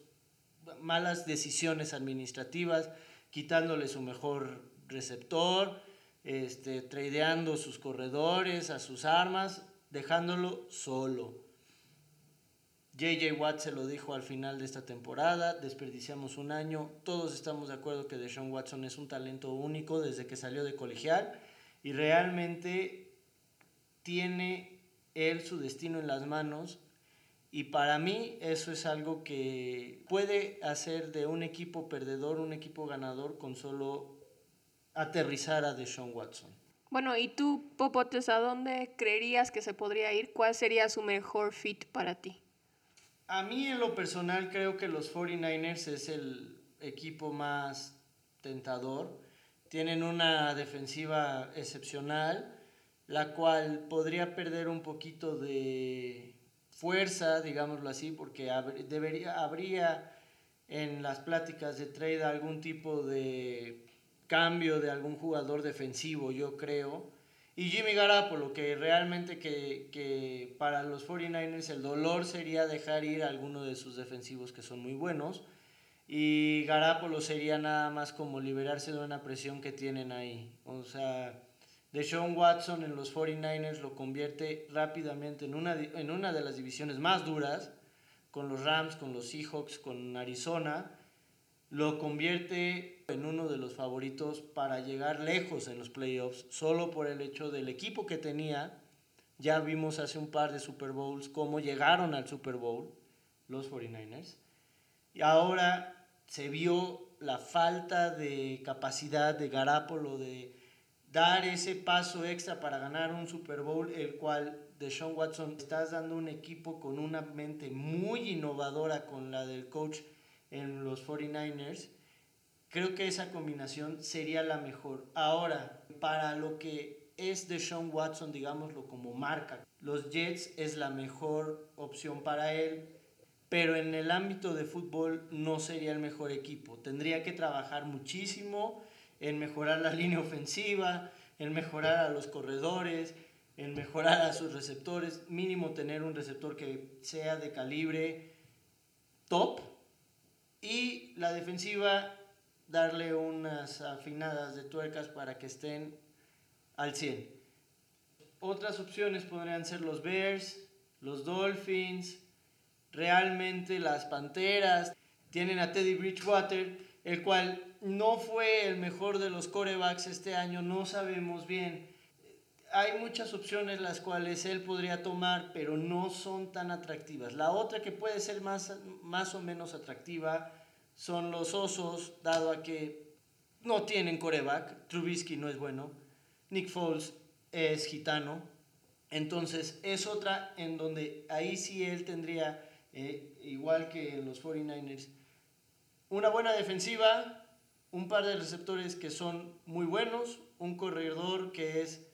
malas decisiones administrativas, quitándole su mejor receptor, este, tradeando sus corredores, a sus armas, dejándolo solo. JJ Watt se lo dijo al final de esta temporada, desperdiciamos un año, todos estamos de acuerdo que Deshaun Watson es un talento único desde que salió de colegial y realmente tiene él su destino en las manos y para mí eso es algo que puede hacer de un equipo perdedor un equipo ganador con solo aterrizar a Deshaun Watson. Bueno, ¿y tú, Popotes, a dónde creerías que se podría ir? ¿Cuál sería su mejor fit para ti? A mí en lo personal creo que los 49ers es el equipo más tentador. Tienen una defensiva excepcional, la cual podría perder un poquito de fuerza, digámoslo así, porque debería, habría en las pláticas de trade algún tipo de cambio de algún jugador defensivo, yo creo. Y Jimmy Garoppolo, que realmente que, que para los 49ers el dolor sería dejar ir a alguno de sus defensivos que son muy buenos. Y Garoppolo sería nada más como liberarse de una presión que tienen ahí. O sea, Deshaun Watson en los 49ers lo convierte rápidamente en una, en una de las divisiones más duras, con los Rams, con los Seahawks, con Arizona. Lo convierte en uno de los favoritos para llegar lejos en los playoffs, solo por el hecho del equipo que tenía. Ya vimos hace un par de Super Bowls cómo llegaron al Super Bowl los 49ers. Y ahora se vio la falta de capacidad de Garapolo de dar ese paso extra para ganar un Super Bowl, el cual de Sean Watson estás dando un equipo con una mente muy innovadora con la del coach en los 49ers. Creo que esa combinación sería la mejor. Ahora, para lo que es de Sean Watson, digámoslo como marca, los Jets es la mejor opción para él, pero en el ámbito de fútbol no sería el mejor equipo. Tendría que trabajar muchísimo en mejorar la línea ofensiva, en mejorar a los corredores, en mejorar a sus receptores, mínimo tener un receptor que sea de calibre top y la defensiva darle unas afinadas de tuercas para que estén al 100. Otras opciones podrían ser los Bears, los Dolphins, realmente las Panteras. Tienen a Teddy Bridgewater, el cual no fue el mejor de los corebacks este año, no sabemos bien. Hay muchas opciones las cuales él podría tomar, pero no son tan atractivas. La otra que puede ser más, más o menos atractiva son los Osos, dado a que no tienen coreback. Trubisky no es bueno. Nick Foles es gitano. Entonces es otra en donde ahí sí él tendría, eh, igual que en los 49ers, una buena defensiva, un par de receptores que son muy buenos, un corredor que es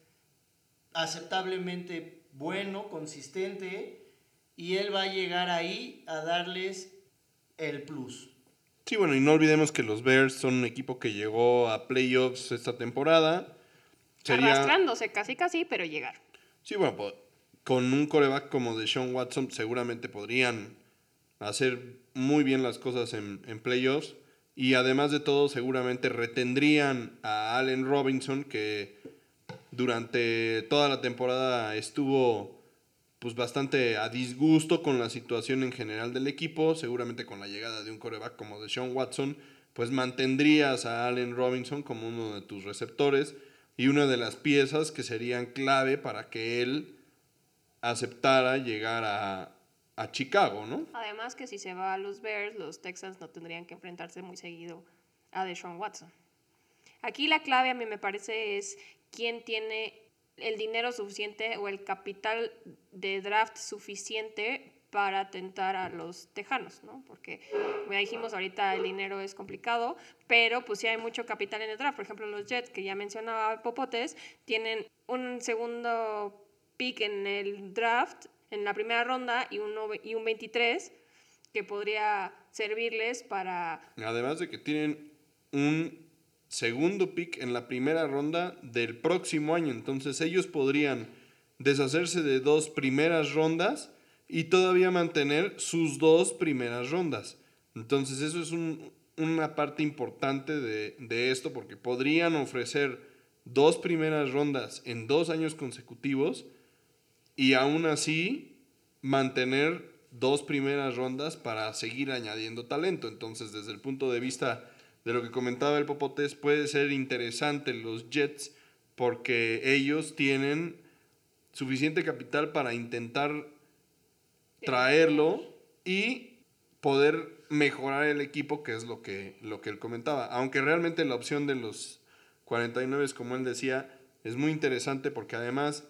aceptablemente bueno, consistente, y él va a llegar ahí a darles el plus. Sí, bueno, y no olvidemos que los Bears son un equipo que llegó a playoffs esta temporada. Sería... Arrastrándose casi casi, pero llegar. Sí, bueno, pues, con un coreback como de Sean Watson seguramente podrían hacer muy bien las cosas en, en playoffs. Y además de todo, seguramente retendrían a Allen Robinson, que durante toda la temporada estuvo pues bastante a disgusto con la situación en general del equipo, seguramente con la llegada de un coreback como de Sean Watson, pues mantendrías a Allen Robinson como uno de tus receptores y una de las piezas que serían clave para que él aceptara llegar a, a Chicago, ¿no? Además que si se va a los Bears, los Texans no tendrían que enfrentarse muy seguido a Deshaun Watson. Aquí la clave a mí me parece es quién tiene el dinero suficiente o el capital de draft suficiente para tentar a los tejanos, ¿no? Porque, como ya dijimos, ahorita el dinero es complicado, pero pues sí hay mucho capital en el draft. Por ejemplo, los Jets, que ya mencionaba Popotes, tienen un segundo pick en el draft en la primera ronda y un, y un 23 que podría servirles para... Además de que tienen un segundo pick en la primera ronda del próximo año, entonces ellos podrían deshacerse de dos primeras rondas y todavía mantener sus dos primeras rondas. Entonces eso es una parte importante de, de esto porque podrían ofrecer dos primeras rondas en dos años consecutivos y aún así mantener dos primeras rondas para seguir añadiendo talento. Entonces, desde el punto de vista de lo que comentaba el Popotes, puede ser interesante los Jets porque ellos tienen suficiente capital para intentar traerlo y poder mejorar el equipo, que es lo que, lo que él comentaba. Aunque realmente la opción de los 49, como él decía, es muy interesante porque además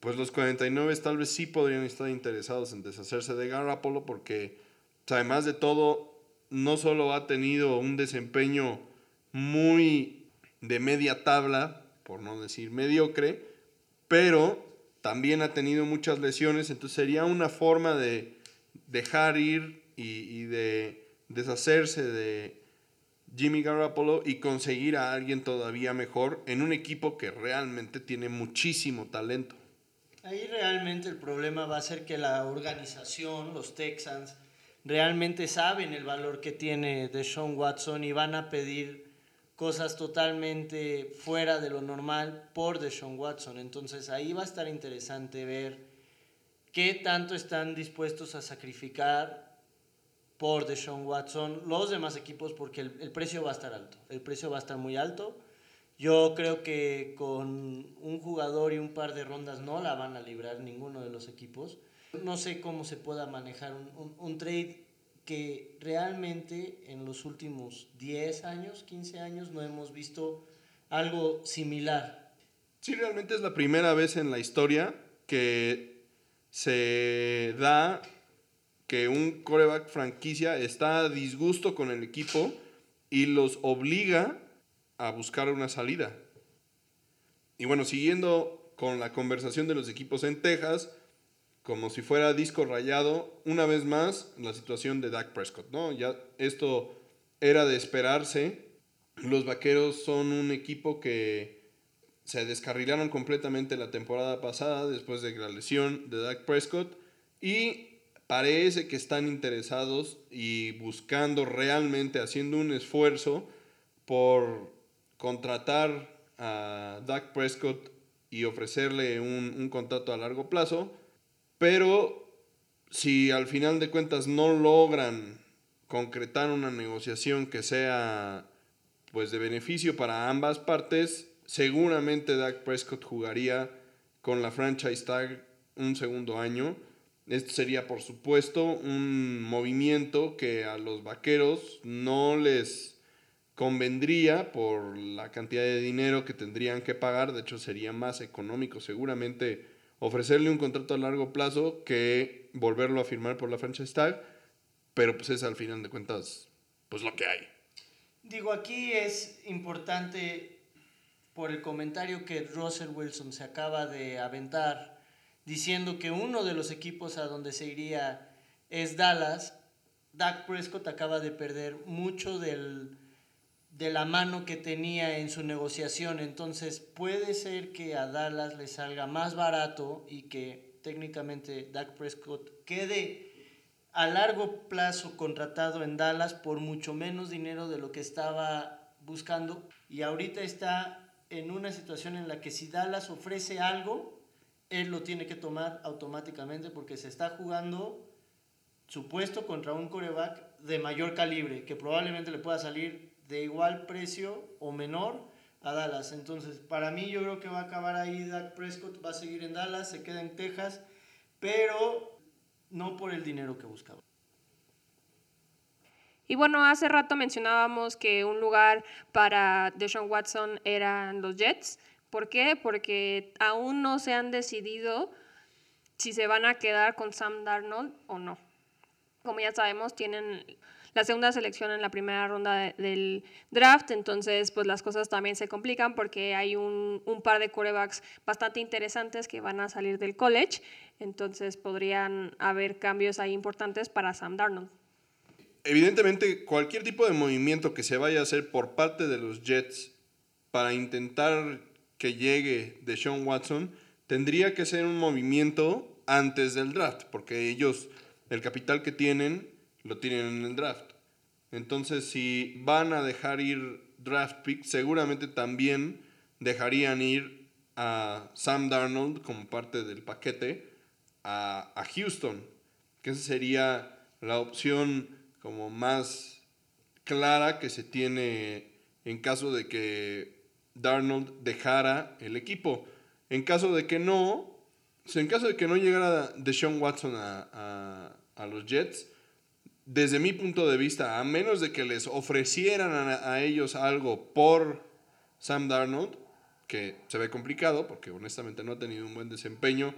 pues los 49 tal vez sí podrían estar interesados en deshacerse de Garoppolo porque pues, además de todo no solo ha tenido un desempeño muy de media tabla, por no decir mediocre, pero también ha tenido muchas lesiones, entonces sería una forma de dejar ir y, de deshacerse de Jimmy Garoppolo y conseguir a alguien todavía mejor en un equipo que realmente tiene muchísimo talento. Ahí realmente el problema va a ser que la organización, los Texans, realmente saben el valor que tiene Deshaun Watson y van a pedir cosas totalmente fuera de lo normal por Deshaun Watson. Entonces ahí va a estar interesante ver qué tanto están dispuestos a sacrificar por Deshaun Watson, los demás equipos, porque el, el precio va a estar alto. El precio va a estar muy alto. Yo creo que con un jugador y un par de rondas no la van a librar ninguno de los equipos. No sé cómo se pueda manejar un, un- trade que realmente en los últimos 10 años, 15 años, no hemos visto algo similar. Sí, realmente es la primera vez en la historia que se da que un coreback franquicia está a disgusto con el equipo y los obliga a buscar una salida. Y bueno, siguiendo con la conversación de los equipos en Texas, como si fuera disco rayado, una vez más la situación de Dak Prescott, ¿no? Ya esto era de esperarse. Los Vaqueros son un equipo que se descarrilaron completamente la temporada pasada después de la lesión de Dak Prescott y parece que están interesados y buscando realmente, haciendo un esfuerzo por contratar a Dak Prescott y ofrecerle un, un contrato a largo plazo, pero si al final de cuentas no logran concretar una negociación que sea pues de beneficio para ambas partes, seguramente Dak Prescott jugaría con la franchise tag un segundo año. Esto sería, por supuesto, un movimiento que a los vaqueros no les convendría por la cantidad de dinero que tendrían que pagar. De hecho, sería más económico seguramente ofrecerle un contrato a largo plazo que volverlo a firmar por la franchise tag. Pero pues es al final de cuentas, pues lo que hay. Digo, aquí es importante por el comentario que Russell Wilson se acaba de aventar diciendo que uno de los equipos a donde se iría es Dallas. Dak Prescott acaba de perder mucho del, de la mano que tenía en su negociación, entonces puede ser que a Dallas le salga más barato y que técnicamente Dak Prescott quede a largo plazo contratado en Dallas por mucho menos dinero de lo que estaba buscando. Y ahorita está en una situación en la que si Dallas ofrece algo, él lo tiene que tomar automáticamente porque se está jugando su puesto contra un coreback de mayor calibre que probablemente le pueda salir de igual precio o menor a Dallas. Entonces, para mí yo creo que va a acabar ahí Dak Prescott, va a seguir en Dallas, se queda en Texas, pero no por el dinero que buscaba. Y bueno, hace rato mencionábamos que un lugar para Deshaun Watson eran los Jets. ¿Por qué? Porque aún no se han decidido si se van a quedar con Sam Darnold o no. Como ya sabemos, tienen la segunda selección en la primera ronda de- del draft, entonces pues las cosas también se complican porque hay un, un par de quarterbacks bastante interesantes que van a salir del college, entonces podrían haber cambios ahí importantes para Sam Darnold. Evidentemente, cualquier tipo de movimiento que se vaya a hacer por parte de los Jets para intentar que llegue Deshaun Watson tendría que ser un movimiento antes del draft, porque ellos, el capital que tienen, lo tienen en el draft. Entonces, si van a dejar ir draft picks, seguramente también dejarían ir a Sam Darnold como parte del paquete a, a Houston, que esa sería la opción como más clara que se tiene en caso de que Darnold dejara el equipo. En caso de que no, en caso de que no llegara Deshaun Watson a, a- a los Jets, desde mi punto de vista, a menos de que les ofrecieran a, ellos algo por Sam Darnold, que se ve complicado porque honestamente no ha tenido un buen desempeño,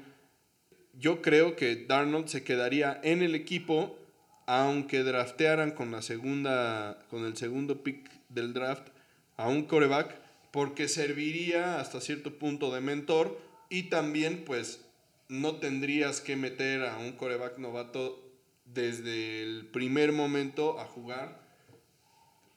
yo creo que Darnold se quedaría en el equipo aunque draftearan con la segunda con el segundo pick del draft a un coreback porque serviría hasta cierto punto de mentor y también pues no tendrías que meter a un coreback novato desde el primer momento a jugar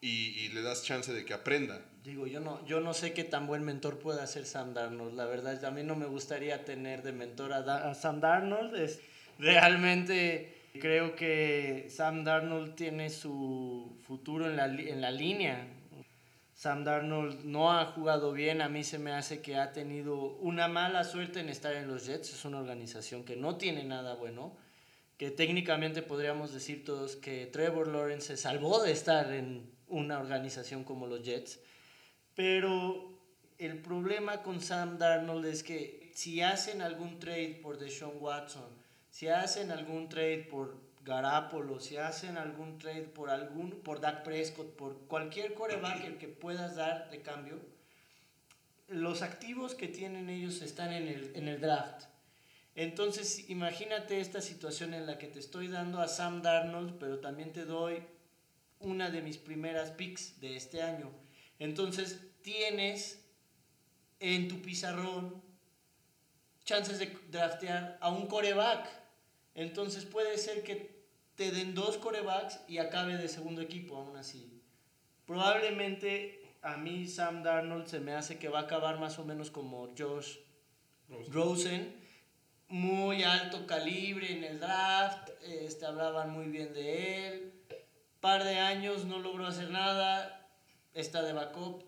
y, le das chance de que aprenda. Digo, yo no, yo no sé qué tan buen mentor puede ser Sam Darnold. La verdad, a mí no me gustaría tener de mentor a, Da- Sam Darnold. Es, realmente creo que Sam Darnold tiene su futuro en la, en la línea. Sam Darnold no ha jugado bien. A mí se me hace que ha tenido una mala suerte en estar en los Jets. Es una organización que no tiene nada bueno. Que técnicamente podríamos decir todos que Trevor Lawrence se salvó de estar en una organización como los Jets, pero el problema con Sam Darnold es que si hacen algún trade por Deshaun Watson, si hacen algún trade por Garapolo, si hacen algún trade por algún por Dak Prescott, por cualquier coreback que puedas dar de cambio, los activos que tienen ellos están en el, en el draft. Entonces, imagínate esta situación en la que te estoy dando a Sam Darnold, pero también te doy una de mis primeras picks de este año. Entonces, tienes en tu pizarrón chances de draftear a un coreback. Entonces, puede ser que te den dos corebacks y acabe de segundo equipo, aún así. Probablemente a mí Sam Darnold se me hace que va a acabar más o menos como Josh Rosen, muy alto calibre en el draft, este, hablaban muy bien de él, par de años no logró hacer nada, está de backup.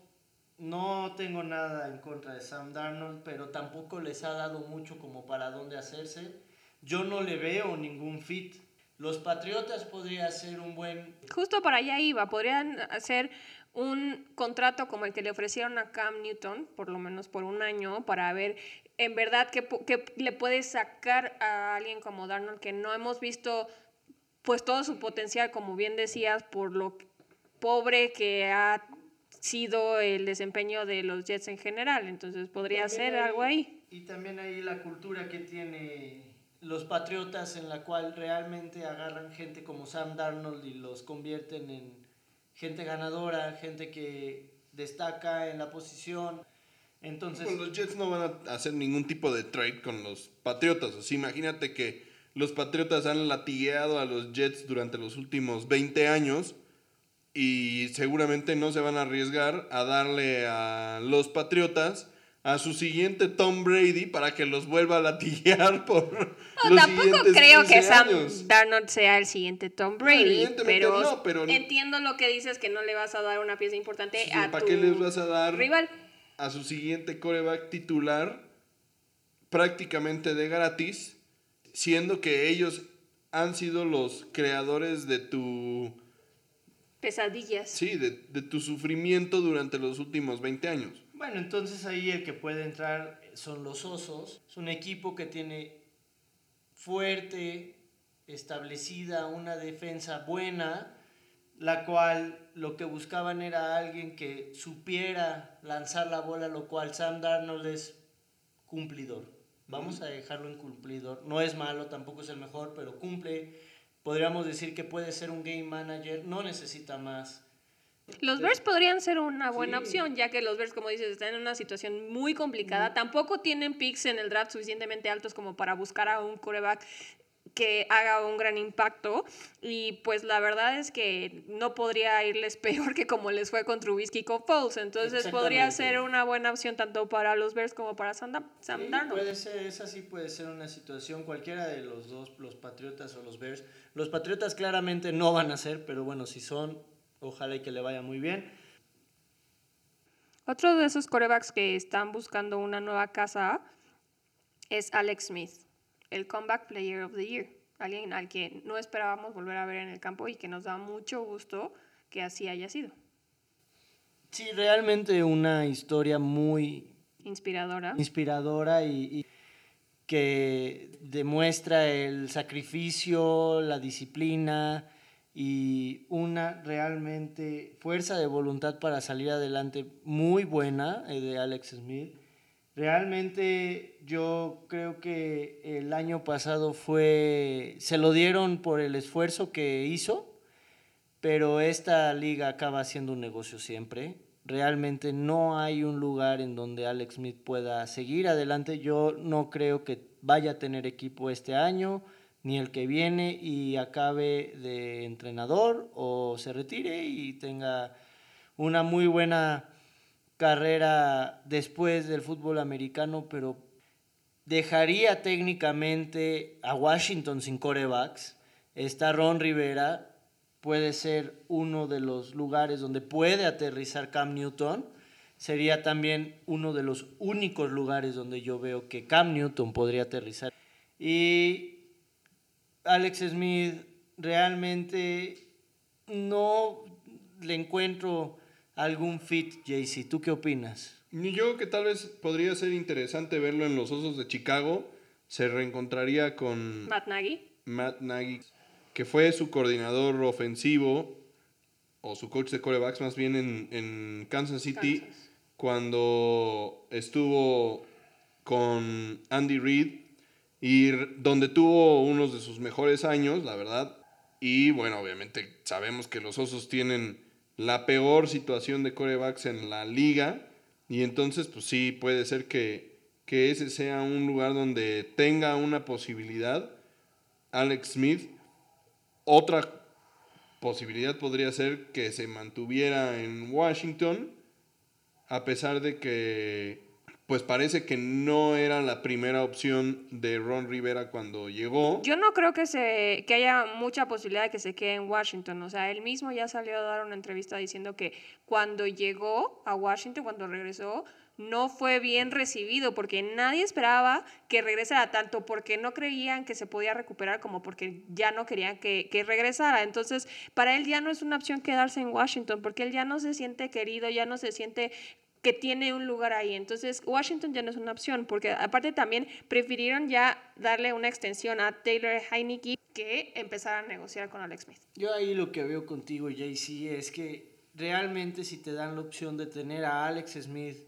No tengo nada en contra de Sam Darnold, pero tampoco les ha dado mucho como para dónde hacerse. Yo no le veo ningún fit. Los Patriotas podría ser un buen... Justo para allá iba, podrían hacer un contrato como el que le ofrecieron a Cam Newton, por lo menos por un año, para ver en verdad qué, le puede sacar a alguien como Darnold, que no hemos visto pues todo su potencial, como bien decías, por lo pobre que ha sido el desempeño de los Jets en general. Entonces podría ser algo ahí. Y también ahí la cultura que tiene los Patriotas en la cual realmente agarran gente como Sam Darnold y los convierten en gente ganadora, gente que destaca en la posición. Entonces, pues los Jets no van a hacer ningún tipo de trade con los Patriotas. O sea, imagínate que los Patriotas han latigueado a los Jets durante los últimos 20 años y seguramente no se van a arriesgar a darle a los Patriotas a su siguiente Tom Brady para que los vuelva a latiguear por no, los tampoco creo que Sam Darnold sea el siguiente Tom Brady, pero, entiendo lo que dices que no le vas a dar una pieza importante a ¿para qué les vas a dar rival a su siguiente coreback titular prácticamente de gratis, siendo que ellos han sido los creadores de tu pesadillas. Sí, de, de tu sufrimiento durante los últimos 20 años. Bueno, entonces ahí el que puede entrar son los Osos. Es un equipo que tiene fuerte, establecida una defensa buena, la cual lo que buscaban era alguien que supiera lanzar la bola, lo cual Sam Darnold es cumplidor. Vamos a dejarlo en cumplidor. No es malo, tampoco es el mejor, pero cumple. Podríamos decir que puede ser un game manager, no necesita más. Los Bears podrían ser una buena opción, ya que los Bears, como dices, están en una situación muy complicada. Tampoco tienen picks en el draft suficientemente altos como para buscar a un coreback que haga un gran impacto y pues la verdad es que no podría irles peor que como les fue con Trubisky y con Foles, entonces podría ser una buena opción tanto para los Bears como para Sam, Darnold. Puede ser, esa sí puede ser una situación, cualquiera de los dos, los Patriotas o los Bears. Los Patriotas claramente no van a ser, pero bueno, si son, Ojalá y que le vaya muy bien. Otro de esos corebacks que están buscando una nueva casa es Alex Smith, el Comeback Player of the Year. Alguien al que no esperábamos volver a ver en el campo y que nos da mucho gusto que así haya sido. Sí, realmente una historia muy inspiradora. Inspiradora y, y que demuestra el sacrificio, la disciplina, y una realmente fuerza de voluntad para salir adelante muy buena eh, de Alex Smith. Realmente yo creo que el año pasado fue, se lo dieron por el esfuerzo que hizo, pero esta liga acaba siendo un negocio siempre. Realmente no hay un lugar en donde Alex Smith pueda seguir adelante. Yo no creo que vaya a tener equipo este año ni el que viene y acabe de entrenador o se retire y tenga una muy buena carrera después del fútbol americano, pero dejaría técnicamente a Washington sin corebacks. Está Ron Rivera, puede ser uno de los lugares donde puede aterrizar Cam Newton. Sería también uno de los únicos lugares donde yo veo que Cam Newton podría aterrizar. Y Alex Smith realmente no le encuentro algún fit, JC. ¿Tú qué opinas? Yo creo que tal vez podría ser interesante verlo en los Osos de Chicago. Se reencontraría con Matt Nagy. Matt Nagy, que fue su coordinador ofensivo o su coach de corebacks más bien en, en Kansas City Kansas. cuando estuvo con Andy Reid y donde tuvo unos de sus mejores años, la verdad. Y bueno, obviamente sabemos que los Osos tienen la peor situación de corebacks en la liga y entonces pues sí puede ser que, que ese sea un lugar donde tenga una posibilidad Alex Smith. Otra posibilidad podría ser que se mantuviera en Washington, a pesar de que, pues parece que no era la primera opción de Ron Rivera cuando llegó. Yo no creo que, se, que haya mucha posibilidad de que se quede en Washington. O sea, él mismo ya salió a dar una entrevista diciendo que cuando llegó a Washington, cuando regresó, no fue bien recibido porque nadie esperaba que regresara, tanto porque no creían que se podía recuperar como porque ya no querían que, que regresara. Entonces, para él ya no es una opción quedarse en Washington porque él ya no se siente querido, ya no se siente que tiene un lugar ahí. Entonces, Washington ya no es una opción, porque aparte también prefirieron ya darle una extensión a Taylor Heineke que empezar a negociar con Alex Smith. Yo ahí lo que veo contigo, JC, es que realmente si te dan la opción de tener a Alex Smith,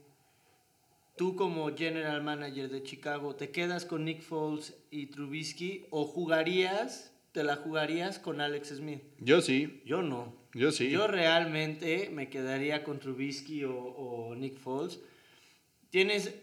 tú como general manager de Chicago, ¿te quedas con Nick Foles y Trubisky o jugarías, te la jugarías con Alex Smith? Yo sí, Yo no. Yo sí. Yo realmente me quedaría con Trubisky o, o Nick Foles. Tienes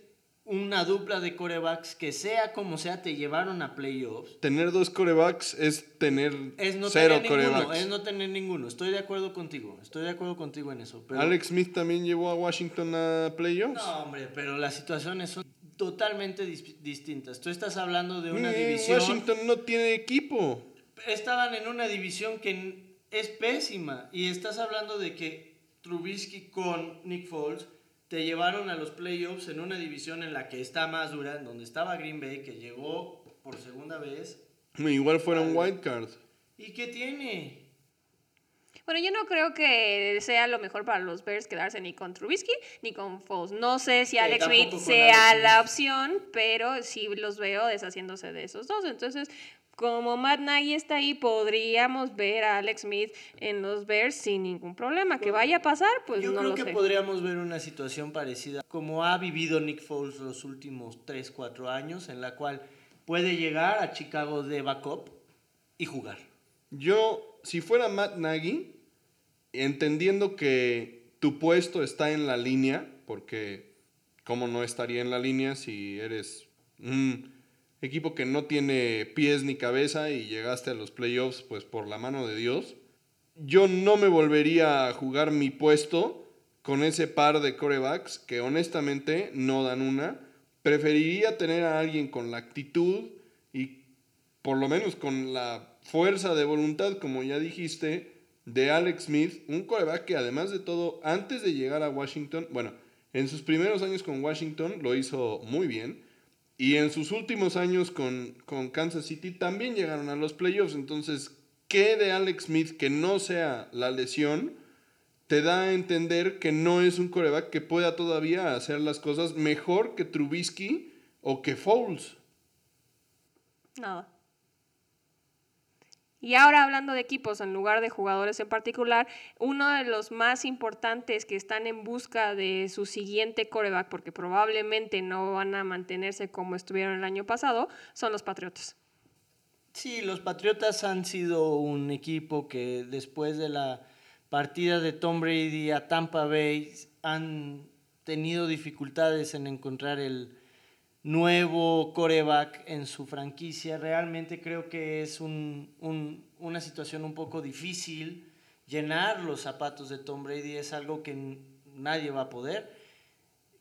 una dupla de corebacks que sea como sea te llevaron a playoffs. Tener dos corebacks es tener Es no cero tener ninguno, corebacks. es no tener ninguno. Estoy de acuerdo contigo, estoy de acuerdo contigo en eso. Pero, Alex Smith también llevó a Washington a playoffs. No, hombre, pero las situaciones son totalmente dis- distintas. Tú estás hablando de una Eh, división... Washington no tiene equipo. estaban en una división que es pésima y estás hablando de que Trubisky con Nick Foles te llevaron a los playoffs en una división en la que está más dura, en donde estaba Green Bay, que llegó por segunda vez. Igual fuera un wild card. ¿Y qué tiene? Bueno, yo no creo que sea lo mejor para los Bears quedarse ni con Trubisky ni con Foles. No sé si Sí, Alex Smith sea Alex la opción, pero sí los veo deshaciéndose de esos dos. Entonces, como Matt Nagy está ahí, podríamos ver a Alex Smith en los Bears sin ningún problema. Que vaya a pasar, pues Yo no creo lo que sé. podríamos ver una situación parecida como ha vivido Nick Foles los últimos 3, 4 años, en la cual puede llegar a Chicago de backup y jugar. Yo, si fuera Matt Nagy, entendiendo que tu puesto está en la línea, porque cómo no estaría en la línea si eres un equipo que no tiene pies ni cabeza y llegaste a los playoffs pues por la mano de Dios, yo no me volvería a jugar mi puesto con ese par de corebacks que honestamente no dan una. Preferiría tener a alguien con la actitud y por lo menos con la fuerza de voluntad, como ya dijiste, de Alex Smith, un coreback que además de todo, antes de llegar a Washington, bueno, en sus primeros años con Washington lo hizo muy bien, y en sus últimos años con, con Kansas City también llegaron a los playoffs, entonces, ¿qué de Alex Smith que no sea la lesión? Te da a entender que no es un coreback que pueda todavía hacer las cosas mejor que Trubisky o que Foles. Nada. Y ahora hablando de equipos en lugar de jugadores en particular, uno de los más importantes que están en busca de su siguiente coreback, porque probablemente no van a mantenerse como estuvieron el año pasado, son los Patriotas. Sí, los Patriotas han sido un equipo que después de la partida de Tom Brady a Tampa Bay han tenido dificultades en encontrar el nuevo coreback en su franquicia. Realmente creo que es un- un- una situación un poco difícil. Llenar los zapatos de Tom Brady es algo que nadie va a poder.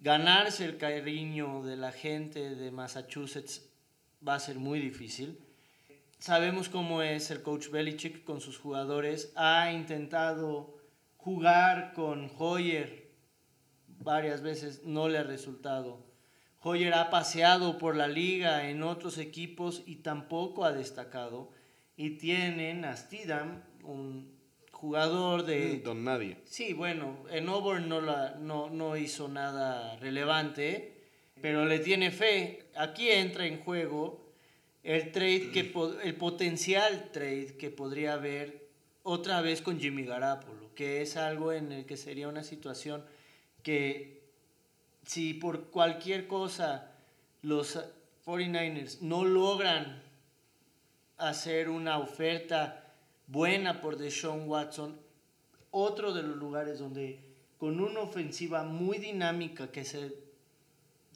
Ganarse el cariño de la gente de Massachusetts va a ser muy difícil. Sabemos cómo es el coach Belichick con sus jugadores. Ha intentado jugar con Hoyer varias veces, no le ha resultado. Hoyer ha paseado por la liga en otros equipos y tampoco ha destacado. y tienen a Stidham, un jugador de... Don Nadie. Sí, bueno, en Auburn no, la, no, no hizo nada relevante, pero le tiene fe. Aquí entra en juego el trade que el potencial trade que podría haber otra vez con Jimmy Garapolo, que es algo en el que sería una situación que si por cualquier cosa los 49ers no logran hacer una oferta buena por Deshaun Watson, otro de los lugares donde con una ofensiva muy dinámica que se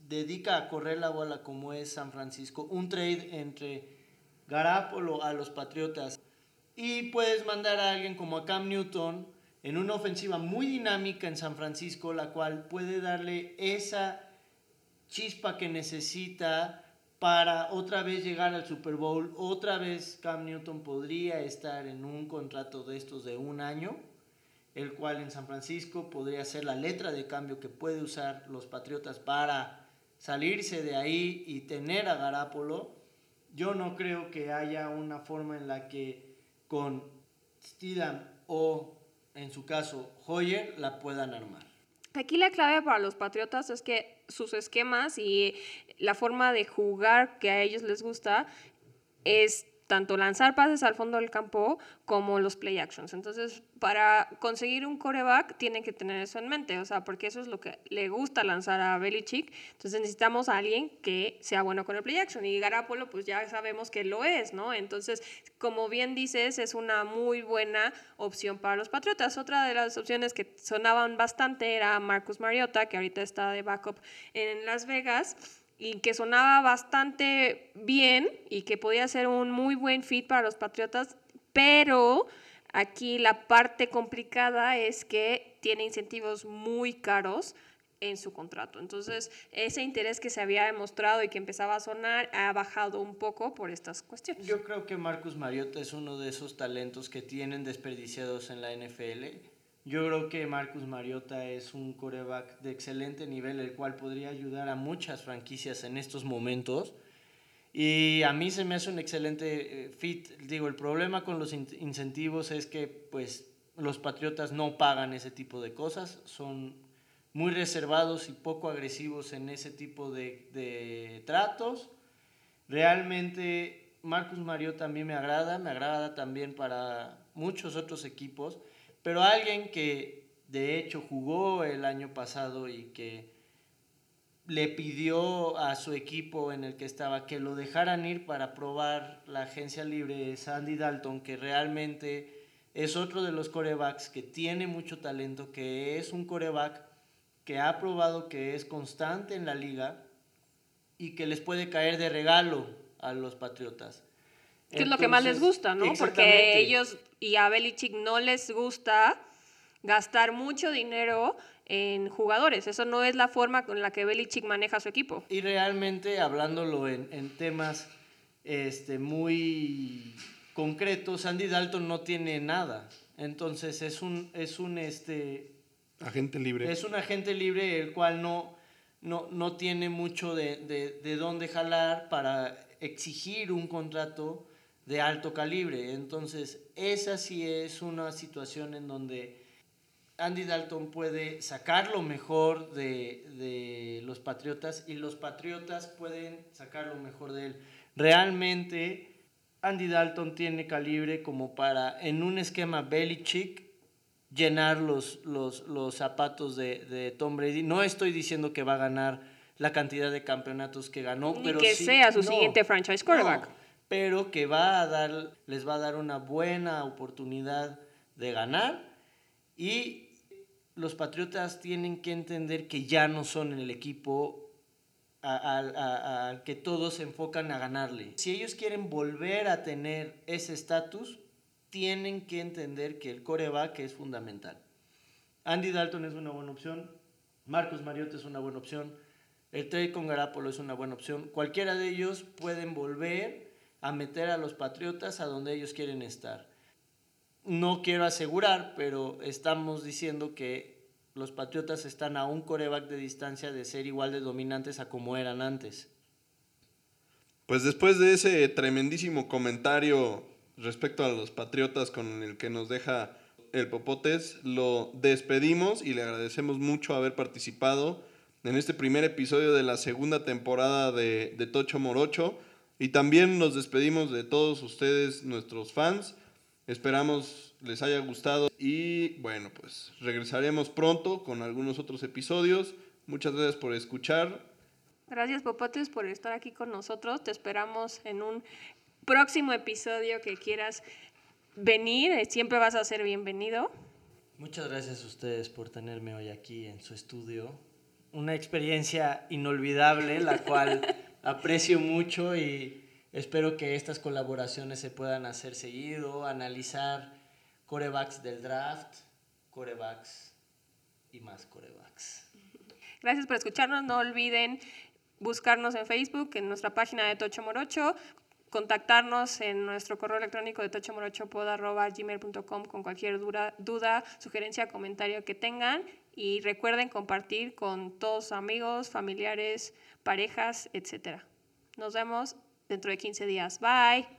dedica a correr la bola como es San Francisco, un trade entre Garapolo a los Patriotas y puedes mandar a alguien como a Cam Newton en una ofensiva muy dinámica en San Francisco, la cual puede darle esa chispa que necesita para otra vez llegar al Super Bowl. Otra vez Cam Newton podría estar en un contrato de estos de un año, el cual en San Francisco podría ser la letra de cambio que puede usar los Patriotas para salirse de ahí y tener a Garapolo. Yo no creo que haya una forma en la que con Stidham o en su caso Hoyer la puedan armar. Aquí la clave para los Patriotas es que sus esquemas y la forma de jugar que a ellos les gusta es tanto lanzar pases al fondo del campo como los play actions. Entonces, para conseguir un coreback tienen que tener eso en mente, o sea, porque eso es lo que le gusta lanzar a Belichick. Entonces, necesitamos a alguien que sea bueno con el play action y Garapolo pues ya sabemos que lo es, ¿no? Entonces, como bien dices, es una muy buena opción para los Patriotas. Otra de las opciones que sonaban bastante era Marcus Mariota, que ahorita está de backup en Las Vegas y que sonaba bastante bien y que podía ser un muy buen fit para los Patriotas, pero aquí la parte complicada es que tiene incentivos muy caros en su contrato. Entonces, ese interés que se había demostrado y que empezaba a sonar ha bajado un poco por estas cuestiones. Yo creo que Marcus Mariota es uno de esos talentos que tienen desperdiciados en la NFL. Yo creo que Marcus Mariota es un coreback de excelente nivel, el cual podría ayudar a muchas franquicias en estos momentos. Y a mí se me hace un excelente eh, fit. Digo, el problema con los in- incentivos es que pues los Patriotas no pagan ese tipo de cosas, son muy reservados y poco agresivos en ese tipo de, de tratos. Realmente Marcus Mariota a mí me agrada, me agrada también para muchos otros equipos, pero alguien que de hecho jugó el año pasado y que le pidió a su equipo en el que estaba que lo dejaran ir para probar la agencia libre es Andy Dalton, que realmente es otro de los corebacks que tiene mucho talento, que es un coreback que ha probado que es constante en la liga y que les puede caer de regalo a los Patriotas. Que es lo que más les gusta, ¿no? Porque ellos y a Belichick no les gusta gastar mucho dinero en jugadores. Eso no es la forma con la que Belichick maneja su equipo. Y realmente, hablándolo en, en temas este, muy concretos, Andy Dalton no tiene nada. Entonces es un, es un, este, Agente libre. es un agente libre el cual no, no, no tiene mucho de, de, de dónde jalar para exigir un contrato de alto calibre. Entonces, esa sí es una situación en donde Andy Dalton puede sacar lo mejor de, de los Patriotas y los Patriotas pueden sacar lo mejor de él. Realmente, Andy Dalton tiene calibre como para, en un esquema Belichick, llenar los, los, los zapatos de, de Tom Brady. No estoy diciendo que va a ganar la cantidad de campeonatos que ganó, Ni pero que sí- sea su no, siguiente franchise quarterback. no, pero que va a dar, les va a dar una buena oportunidad de ganar y los Patriotas tienen que entender que ya no son el equipo al que todos se enfocan a ganarle. Si ellos quieren volver a tener ese estatus, tienen que entender que el coreback es fundamental. Andy Dalton es una buena opción, Marcus Mariota es una buena opción, el trade con Garapolo es una buena opción. Cualquiera de ellos pueden volver a meter a los Patriotas a donde ellos quieren estar. No quiero asegurar, pero estamos diciendo que los Patriotas están a un coreback de distancia de ser igual de dominantes a como eran antes. Pues después de ese tremendísimo comentario respecto a los Patriotas con el que nos deja el Popotes, lo despedimos y le agradecemos mucho haber participado en este primer episodio de la segunda temporada de, de Tocho Morocho. Y también nos despedimos de todos ustedes, nuestros fans. Esperamos les haya gustado y bueno, pues regresaremos pronto con algunos otros episodios. Muchas gracias por escuchar. Gracias Popotes por estar aquí con nosotros. Te esperamos en un próximo episodio que quieras venir. Siempre vas a ser bienvenido. Muchas gracias a ustedes por tenerme hoy aquí en su estudio. Una experiencia inolvidable, la cual aprecio mucho y espero que estas colaboraciones se puedan hacer seguido, analizar corebacks del draft, corebacks y más corebacks. Gracias por escucharnos. No olviden buscarnos en Facebook, en nuestra página de Tocho Morocho, contactarnos en nuestro correo electrónico de tochomorochopod.gmail.com con cualquier duda, duda, sugerencia, comentario que tengan. Y recuerden compartir con todos amigos, familiares, parejas, etc. Nos vemos dentro de 15 días. Bye.